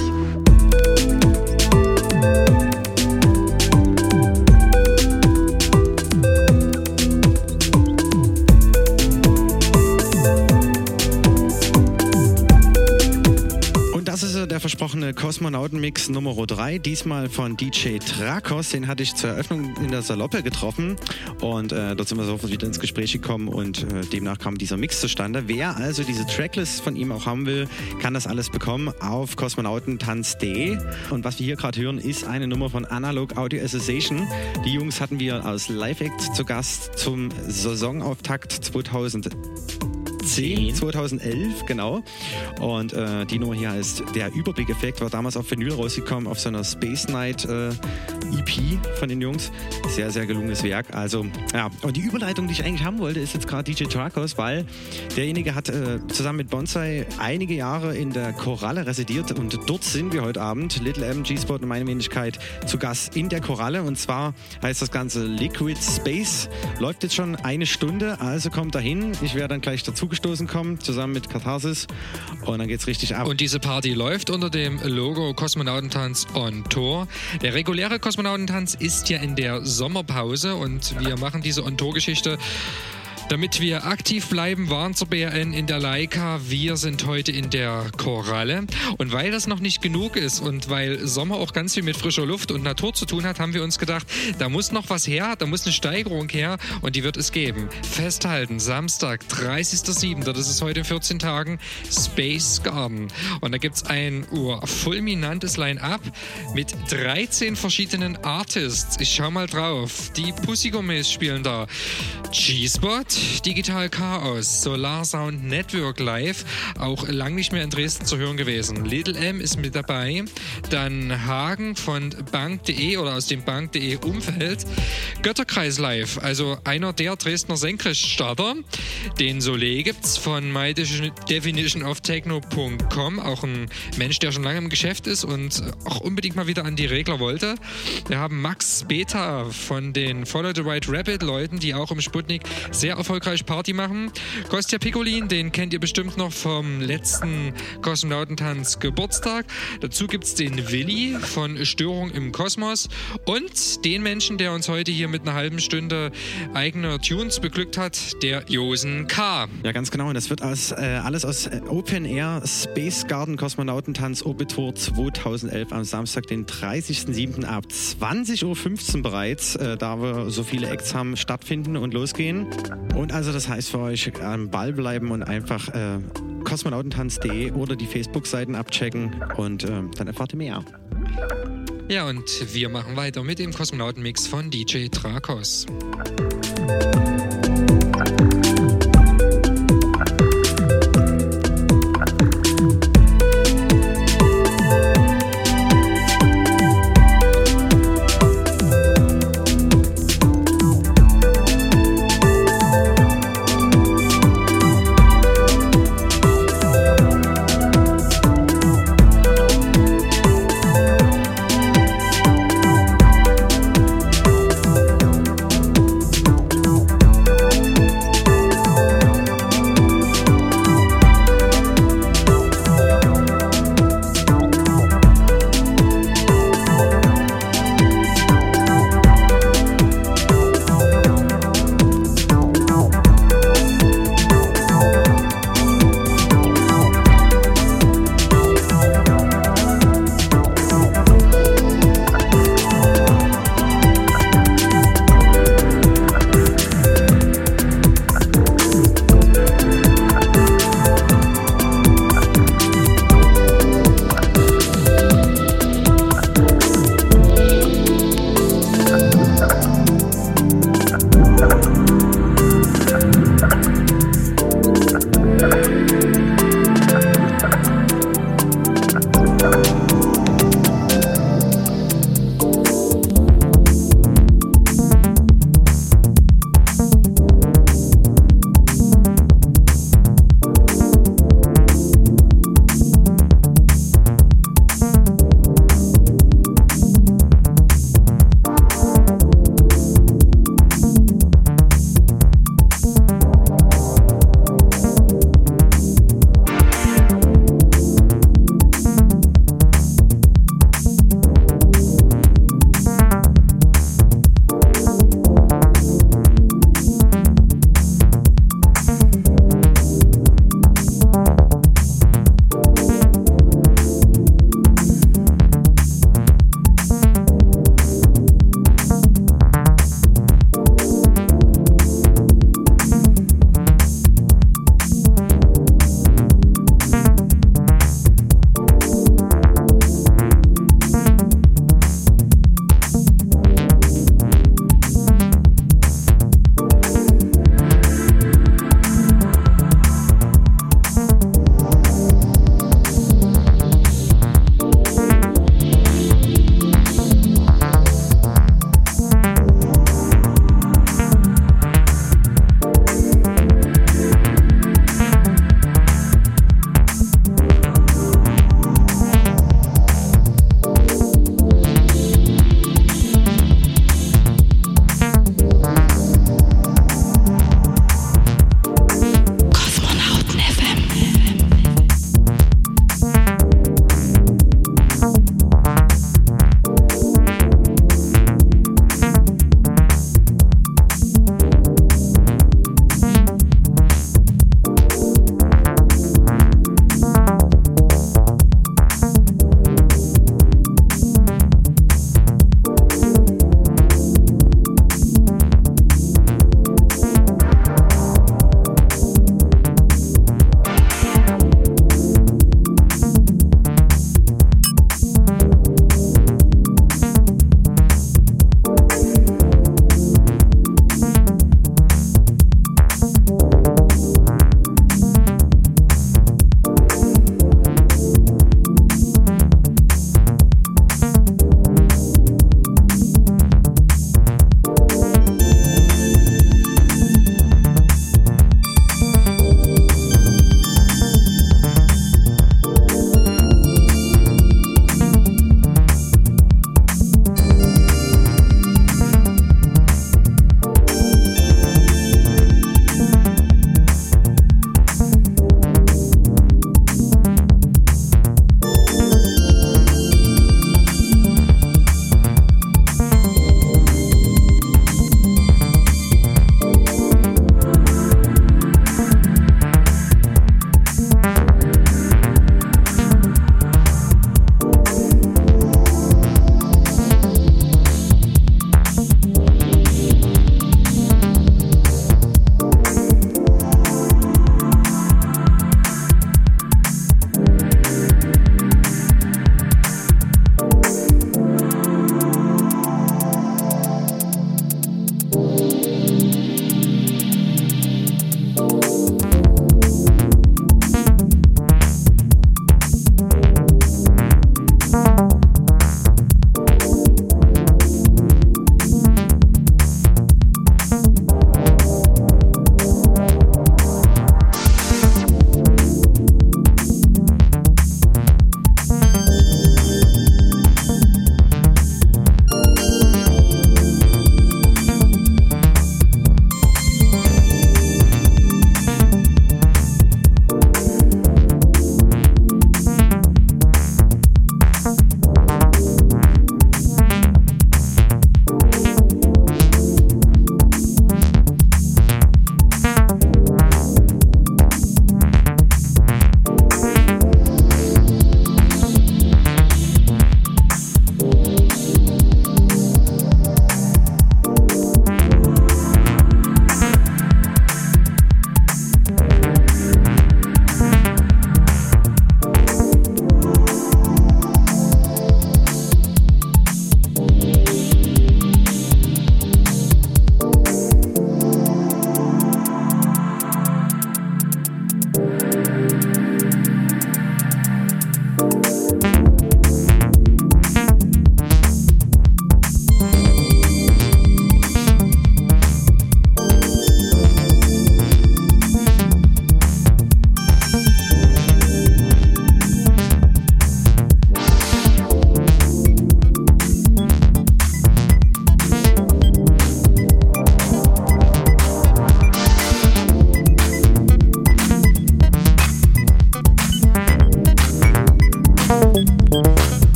Kosmonautenmix Nummer 3, diesmal von DJ Trakos. Den hatte ich zur Eröffnung in der Saloppe getroffen und äh, dort sind wir sofort wieder ins Gespräch gekommen und äh, demnach kam dieser Mix zustande. Wer also diese Tracklist von ihm auch haben will, kann das alles bekommen auf Kosmonautentanz.de. Und was wir hier gerade hören, ist eine Nummer von Analog Audio Association. Die Jungs hatten wir als Live-Act zu Gast zum Saisonauftakt 2000. 2010, 2011, genau. Und äh, die Nummer hier heißt Der Überblick-Effekt, war damals auf Vinyl rausgekommen, auf so einer Space Night äh, EP von den Jungs. Sehr, sehr gelungenes Werk. Also, ja. Und die Überleitung, die ich eigentlich haben wollte, ist jetzt gerade DJ Trakos, weil derjenige hat äh, zusammen mit Bonsai einige Jahre in der Koralle residiert und dort sind wir heute Abend, Little M, G-Spot und meine Wenigkeit, zu Gast in der Koralle. Und zwar heißt das Ganze Liquid Space. Läuft jetzt schon eine Stunde, also kommt dahin. Ich werde dann gleich dazugestoßen kommen, zusammen mit Katharsis. Und dann geht's richtig ab. Und diese Party läuft unter dem Logo Kosmonautentanz on Tour. Der reguläre Kosmonautentanz ist ja in der Sommerpause und wir machen diese On-Tour-Geschichte. Damit wir aktiv bleiben, waren zur BRN in der Leica. Wir sind heute in der Koralle. Und weil das noch nicht genug ist und weil Sommer auch ganz viel mit frischer Luft und Natur zu tun hat, haben wir uns gedacht, da muss noch was her, da muss eine Steigerung her und die wird es geben. Festhalten, Samstag, 30.07., das ist heute in 14 Tagen, Space Garden. Und da gibt es ein uh, fulminantes Line-Up mit 13 verschiedenen Artists. Ich schau mal drauf. Die Pussy Gourmets spielen da. G-Spot, Digital Chaos, Solar Sound Network Live, auch lang nicht mehr in Dresden zu hören gewesen. Little M ist mit dabei, dann Hagen von Bank.de oder aus dem Bank.de Umfeld, Götterkreis Live, also einer der Dresdner Senkrechtstarter. Den Soleil gibt's von My Definition of Techno.com, auch ein Mensch, der schon lange im Geschäft ist und auch unbedingt mal wieder an die Regler wollte. Wir haben Max Beta von den Follow the White Rabbit Leuten, die auch im Sputnik sehr erfolgreich Party machen. Kostja Piccolin, den kennt ihr bestimmt noch vom letzten Kosmonautentanz Geburtstag. Dazu gibt's den Willi von Störung im Kosmos und den Menschen, der uns heute hier mit einer halben Stunde eigener Tunes beglückt hat, der Josen K. Ja, ganz genau. Und das wird aus, äh, alles aus äh, Open Air Space Garden Kosmonautentanz Orbitour 2011 am Samstag, den 30.07. ab 20.15 Uhr bereits, äh, da wir so viele Acts haben, stattfinden und losgehen. Und also das heißt für euch am Ball bleiben und einfach äh, kosmonautentanz.de oder die Facebook-Seiten abchecken und äh, dann erfahrt ihr mehr. Ja, und wir machen weiter mit dem Kosmonautenmix von DJ Trakos.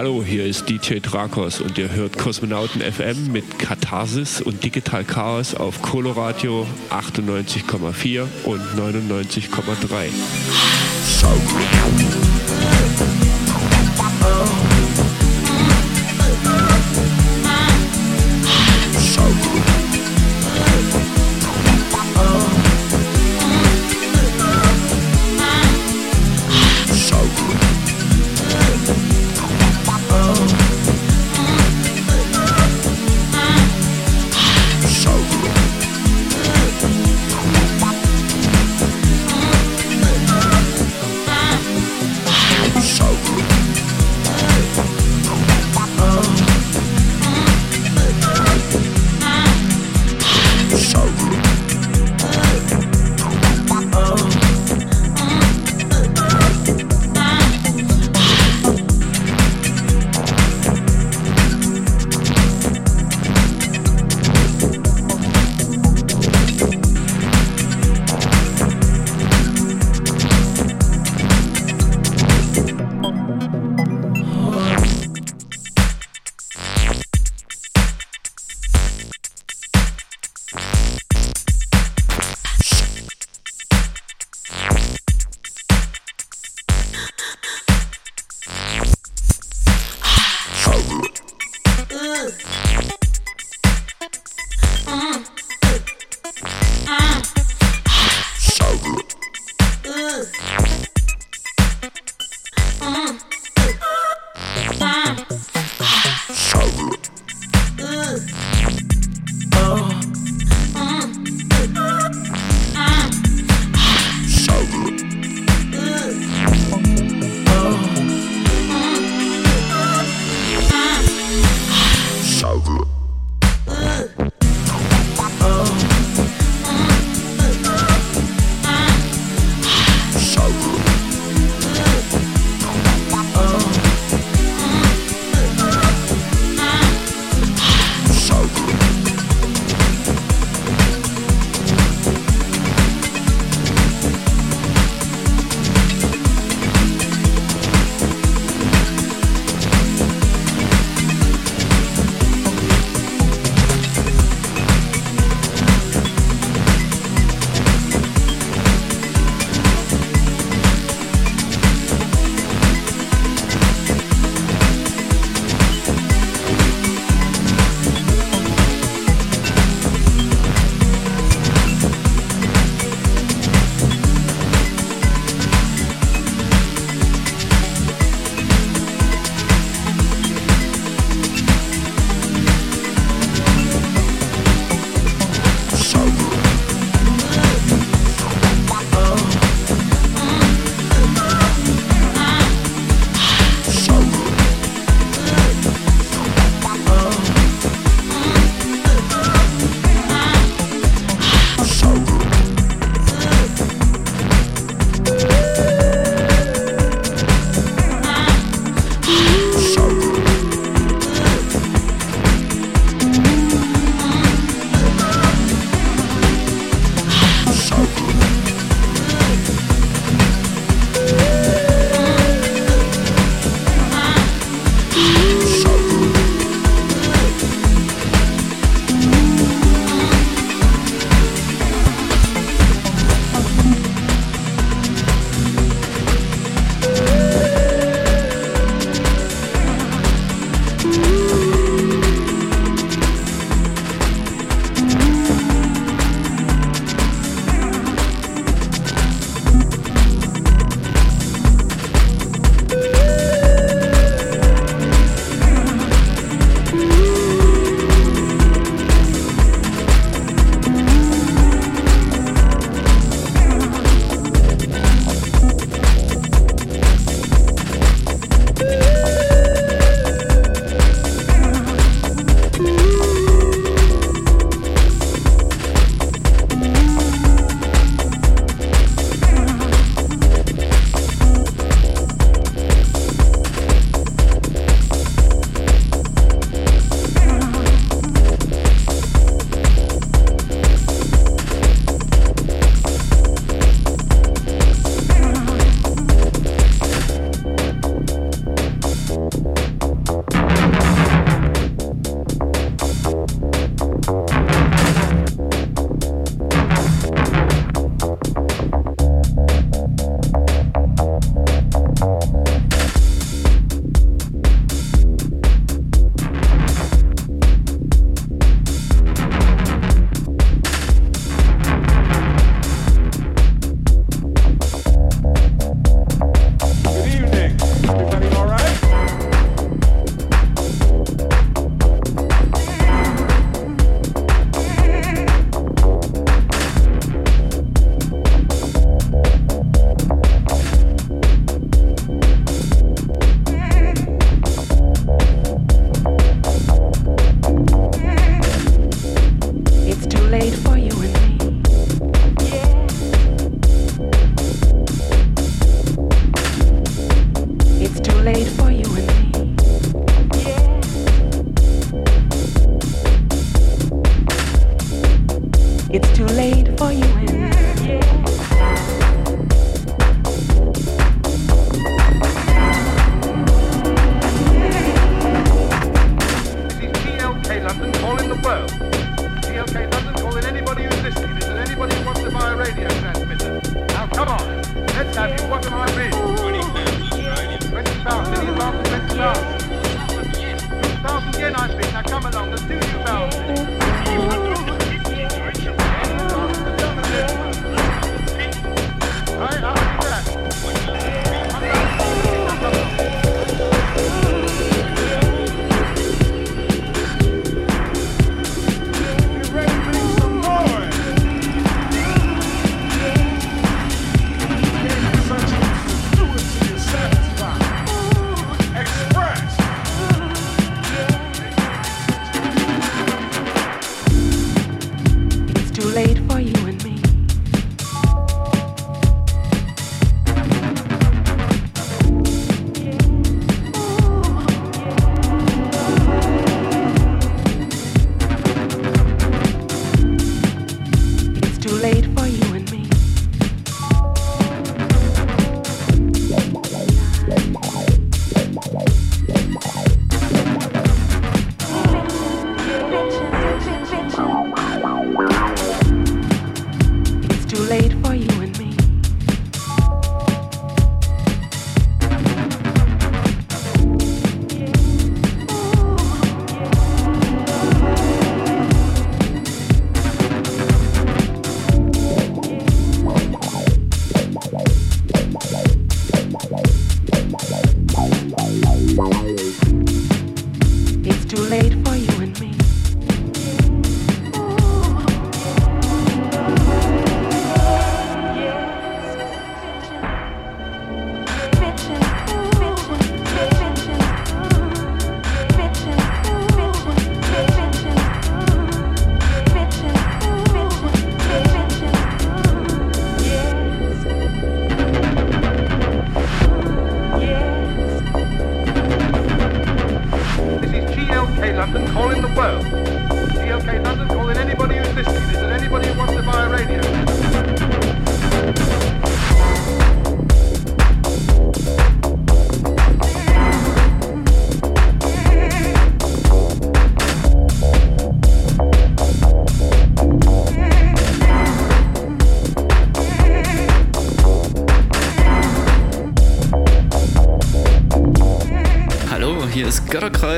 Hallo, hier ist DJ Drakos und ihr hört Kosmonauten FM mit Katharsis und Digital Chaos auf Coloradio 98,4 und 99,3.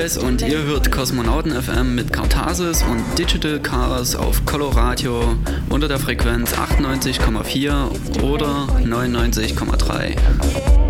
Hinweis und ihr hört Kosmonauten FM mit Katharsis und Digital Cars auf Coloradio unter der Frequenz 98,4 oder 99,3.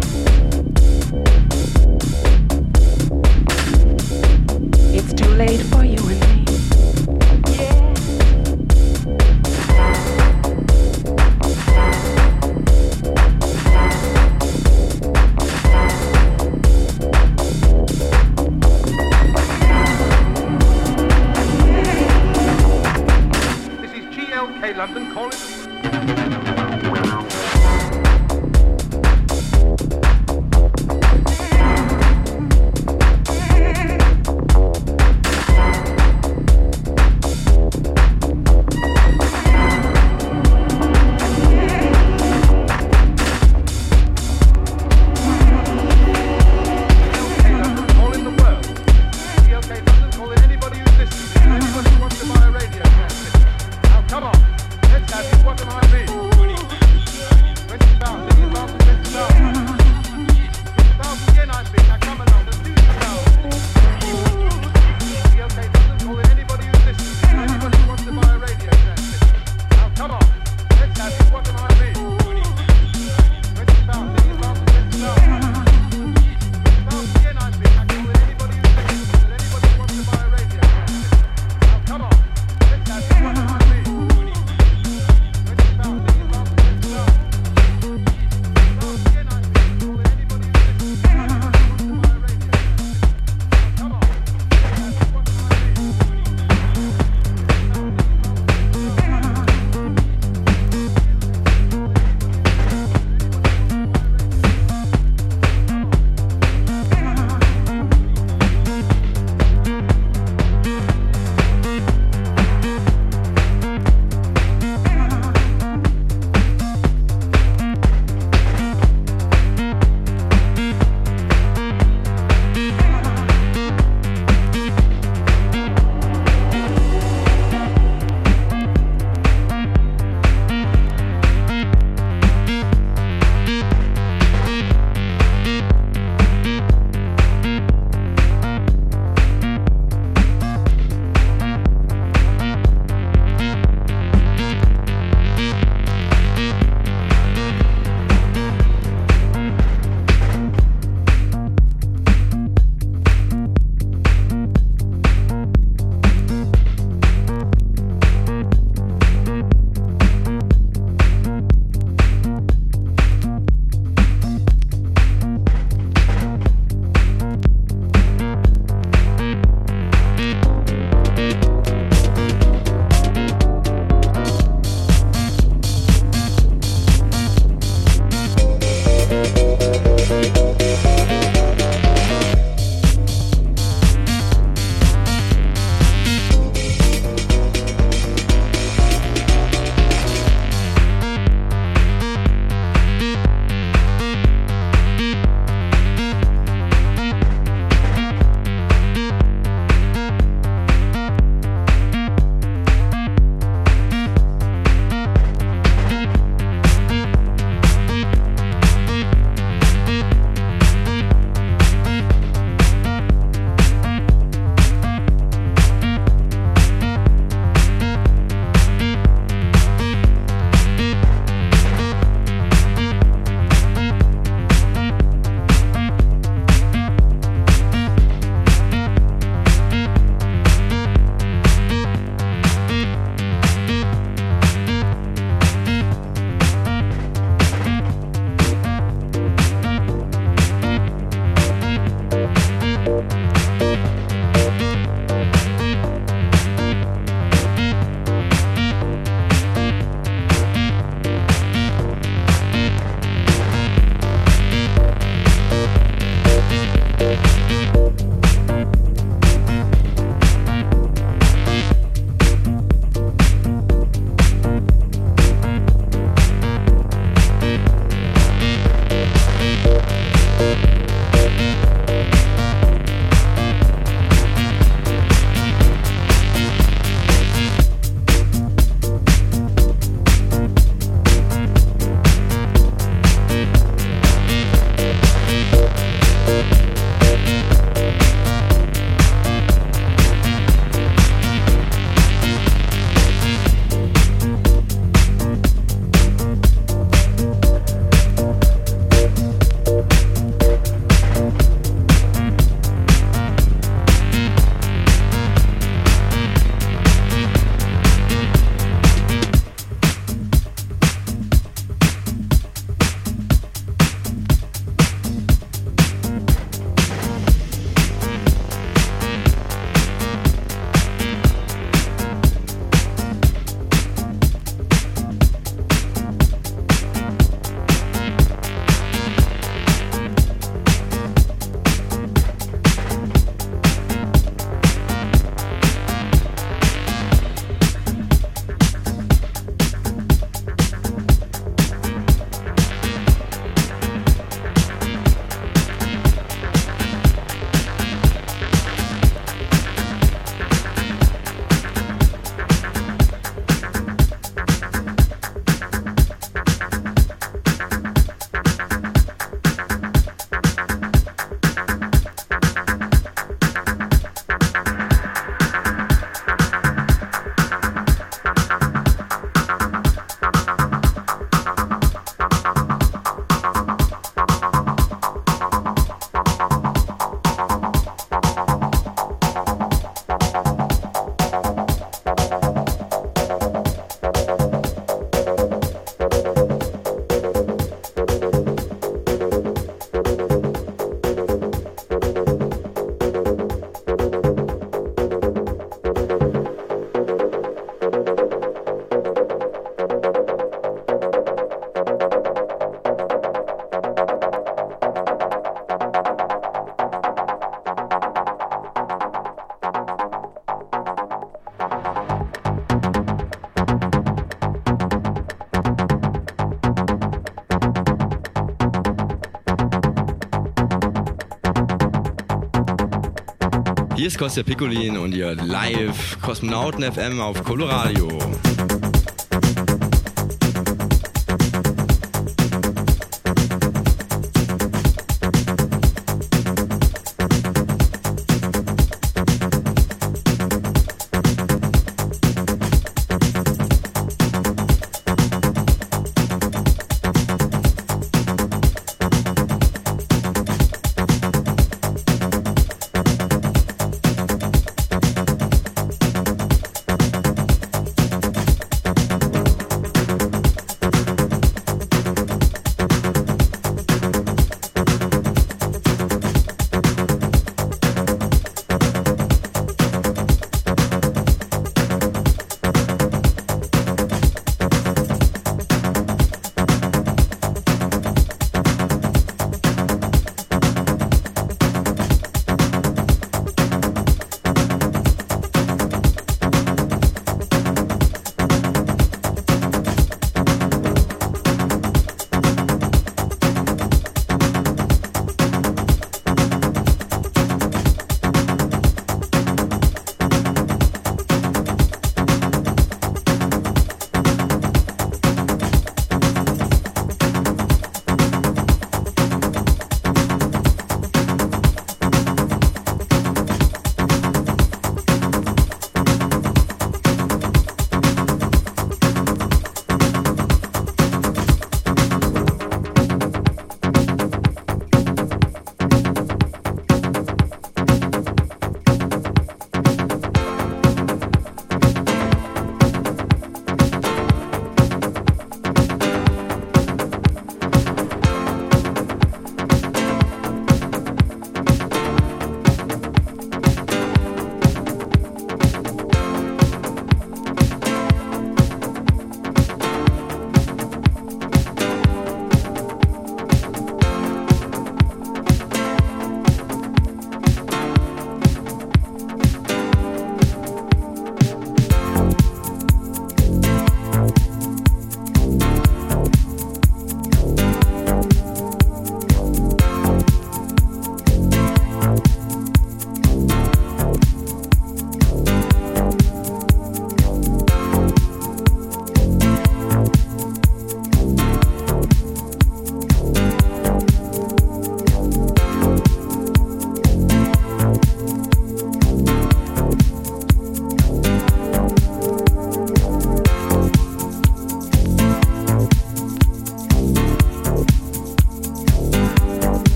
Ist Kostja Piccolin und ihr live Kosmonauten FM auf Coloradio.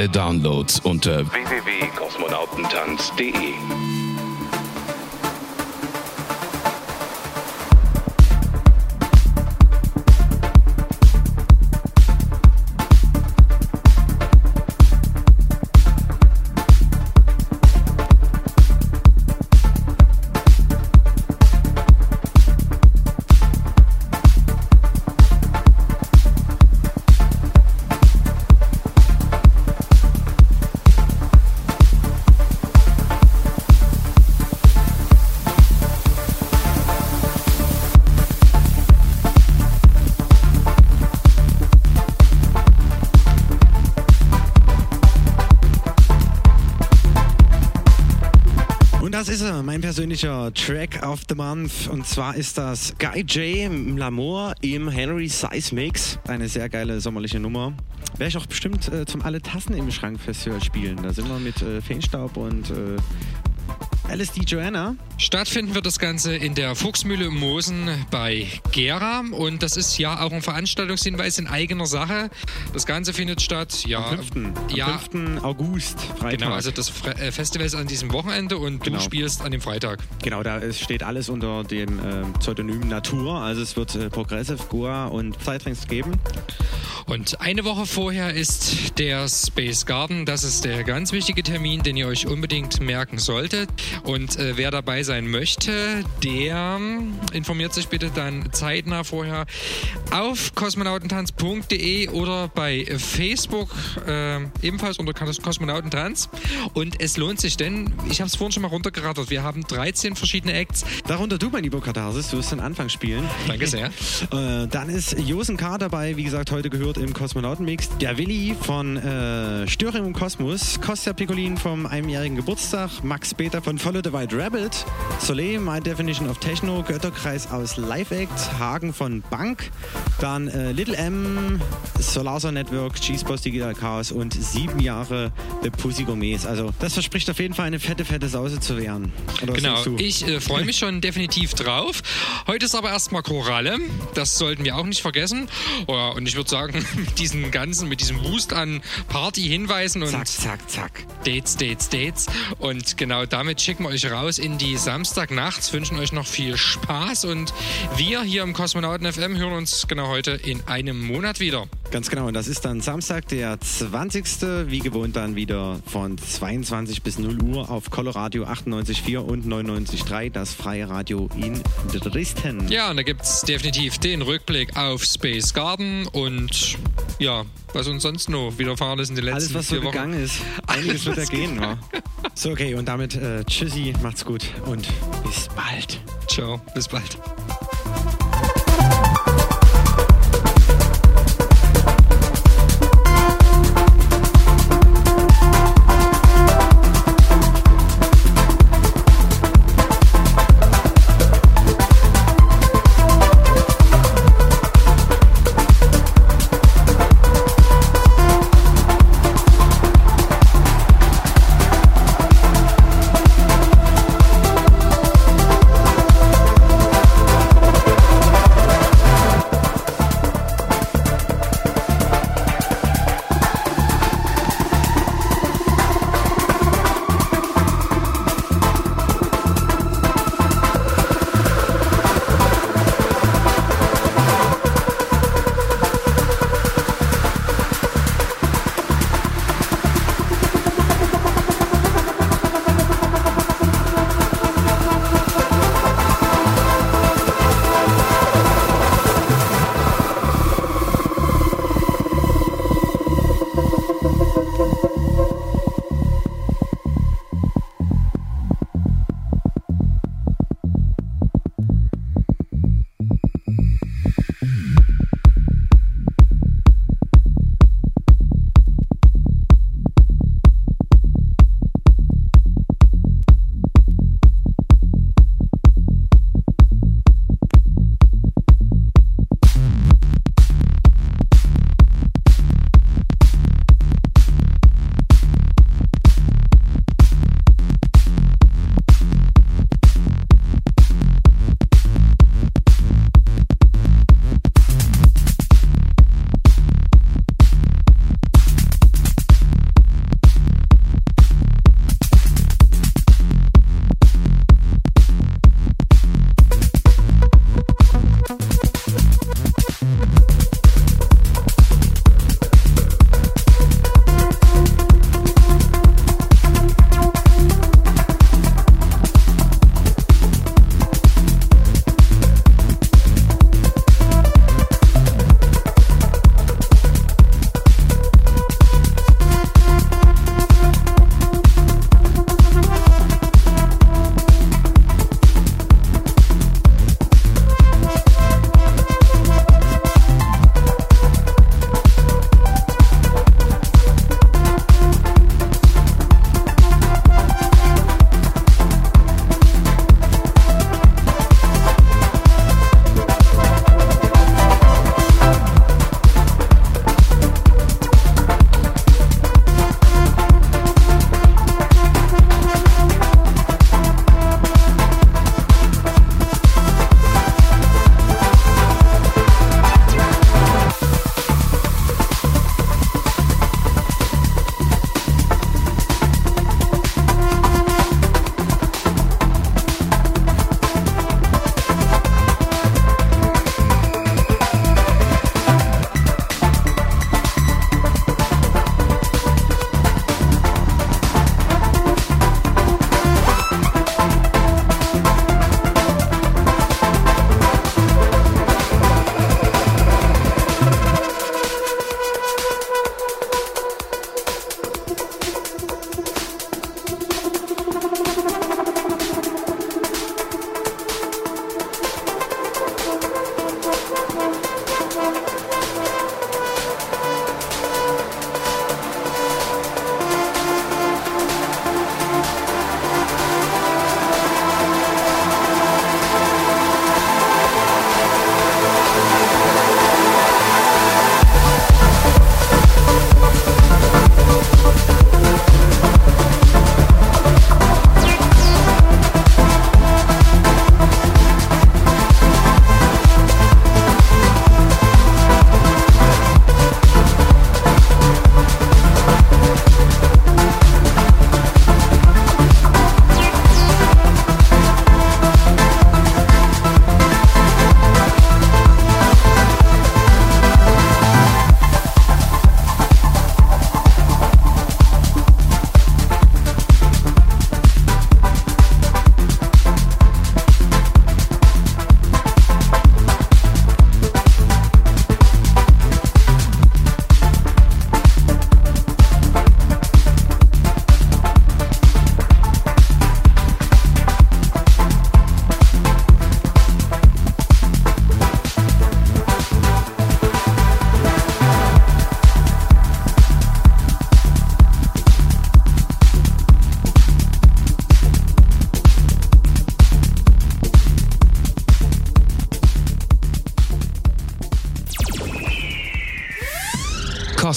Alle Downloads unter www.kosmonautentanz.de. persönlicher Track of the Month. Und zwar ist das Guy J. Lamour im Henry Size Mix. Eine sehr geile sommerliche Nummer. Wäre ich auch bestimmt äh, zum Alle Tassen im Schrank Festival spielen. Da sind wir mit äh, Feenstaub und äh, LSD Joanna. Stattfinden wird das Ganze in der Fuchsmühle Mosen bei Gera und das ist ja auch ein Veranstaltungshinweis in eigener Sache. Das Ganze findet statt, ja, Am 5. Am ja, 5. August, Freitag. Genau, also das äh, Festival ist an diesem Wochenende und Genau. du spielst an dem Freitag. Genau, da steht alles unter dem äh, Pseudonym Natur. Also es wird äh, Progressive, Goa und Psytrance geben. Und eine Woche vorher ist der Space Garden. Das ist der ganz wichtige Termin, den ihr euch unbedingt merken solltet. Und äh, wer dabei sein möchte, der ähm, informiert sich bitte dann zeitnah vorher auf kosmonautentanz.de oder bei Facebook, äh, ebenfalls unter Kos- Kosmonautentanz. Und es lohnt sich, denn ich habe es vorhin schon mal runtergerattert. Wir haben 13 verschiedene Acts. Darunter du, mein lieber Katharsis, du wirst den Anfang spielen. Danke sehr. äh, dann ist Josen K. dabei, wie gesagt, heute gehört im Kosmonautenmix. Der Willi von äh, Störung im Kosmos, Kostja Piccolin vom einjährigen Geburtstag, Max Peter von Follow the White Rabbit, Soleil, My Definition of Techno, Götterkreis aus Live Act, Hagen von Bank, dann äh, Little M, Solarser Network, Cheeseboss Digital Chaos und sieben Jahre The Pussy Gourmets. Also das verspricht auf jeden Fall eine fette, fette Sause zu werden. Oder Genau, ich äh, freue mich schon definitiv drauf. Heute ist aber erstmal Choralle. Das sollten wir auch nicht vergessen. Oh, und ich würde sagen, mit diesen ganzen, mit diesem Wust an Party-Hinweisen und Zack, zack, zack. Dates, Dates, Dates. Und genau damit schicken wir euch raus in die Samstagnachts, wünschen euch noch viel Spaß und wir hier im Kosmonauten FM hören uns genau heute in einem Monat wieder. Ganz genau, und das ist dann Samstag, der 20. Wie gewohnt dann wieder von 22 bis 0 Uhr auf Coloradio 98.4 und 99.3, das freie Radio in Dresden. Ja, und da gibt es definitiv den Rückblick auf Space Garden und ja, was uns sonst noch widerfahren ist in den letzten Alles, was vier so Wochen. gegangen ist. Einiges wird Alles ergehen. wa? So, okay, und damit äh, tschüssi, macht's gut und bis bald. Ciao, bis bald.